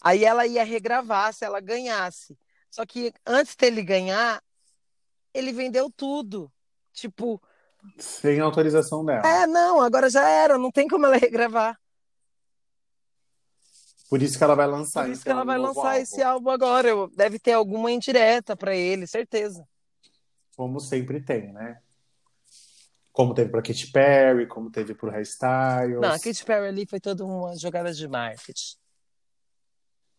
Aí ela ia regravar se ela ganhasse. Só que antes dele ganhar, ele vendeu tudo. Tipo, Sem autorização dela. é, não, agora já era, não tem como ela regravar. Por isso que ela vai lançar. Por isso que ela vai lançar álbum. esse álbum agora. Eu- Deve ter alguma indireta pra ele, certeza. Como sempre tem, né? Como teve pra Katy Perry, como teve pro Harry Styles. Não, a Katy Perry ali foi toda uma jogada de marketing.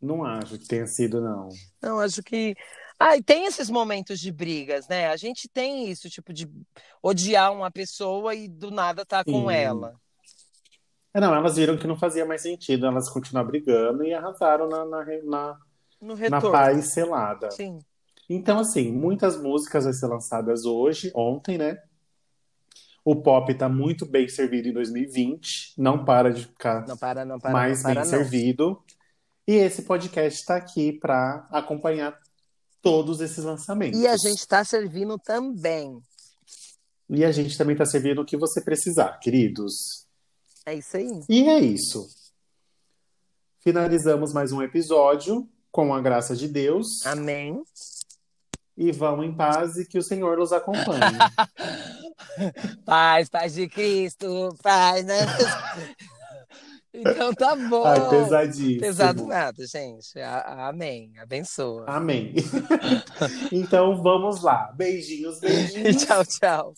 Não acho que tenha sido, não. Não, acho que. Ah, e tem esses momentos de brigas, né? A gente tem isso, tipo, de odiar uma pessoa e do nada tá com Sim. ela. É, não, elas viram que não fazia mais sentido elas continuar brigando e arrasaram na, na, na, No na retorno. paz selada. Sim. Então, assim, muitas músicas vão ser lançadas hoje, ontem, né? O pop tá muito bem servido em 2020, não para de ficar Não para, não para, mais para, bem servido. E esse podcast está aqui para acompanhar todos esses lançamentos. E a gente tá servindo também. E a gente também está servindo o que você precisar, queridos. É isso aí. E é isso. Finalizamos mais um episódio com a graça de Deus. Amém. E vão em paz e que o Senhor os acompanhe. [laughs] paz, paz de Cristo, paz, né? [laughs] Então tá bom. Ai, pesadíssimo. Pesado nada, gente. Amém. Abençoa. Amém. [laughs] então vamos lá. Beijinhos, beijinhos. tchau, tchau.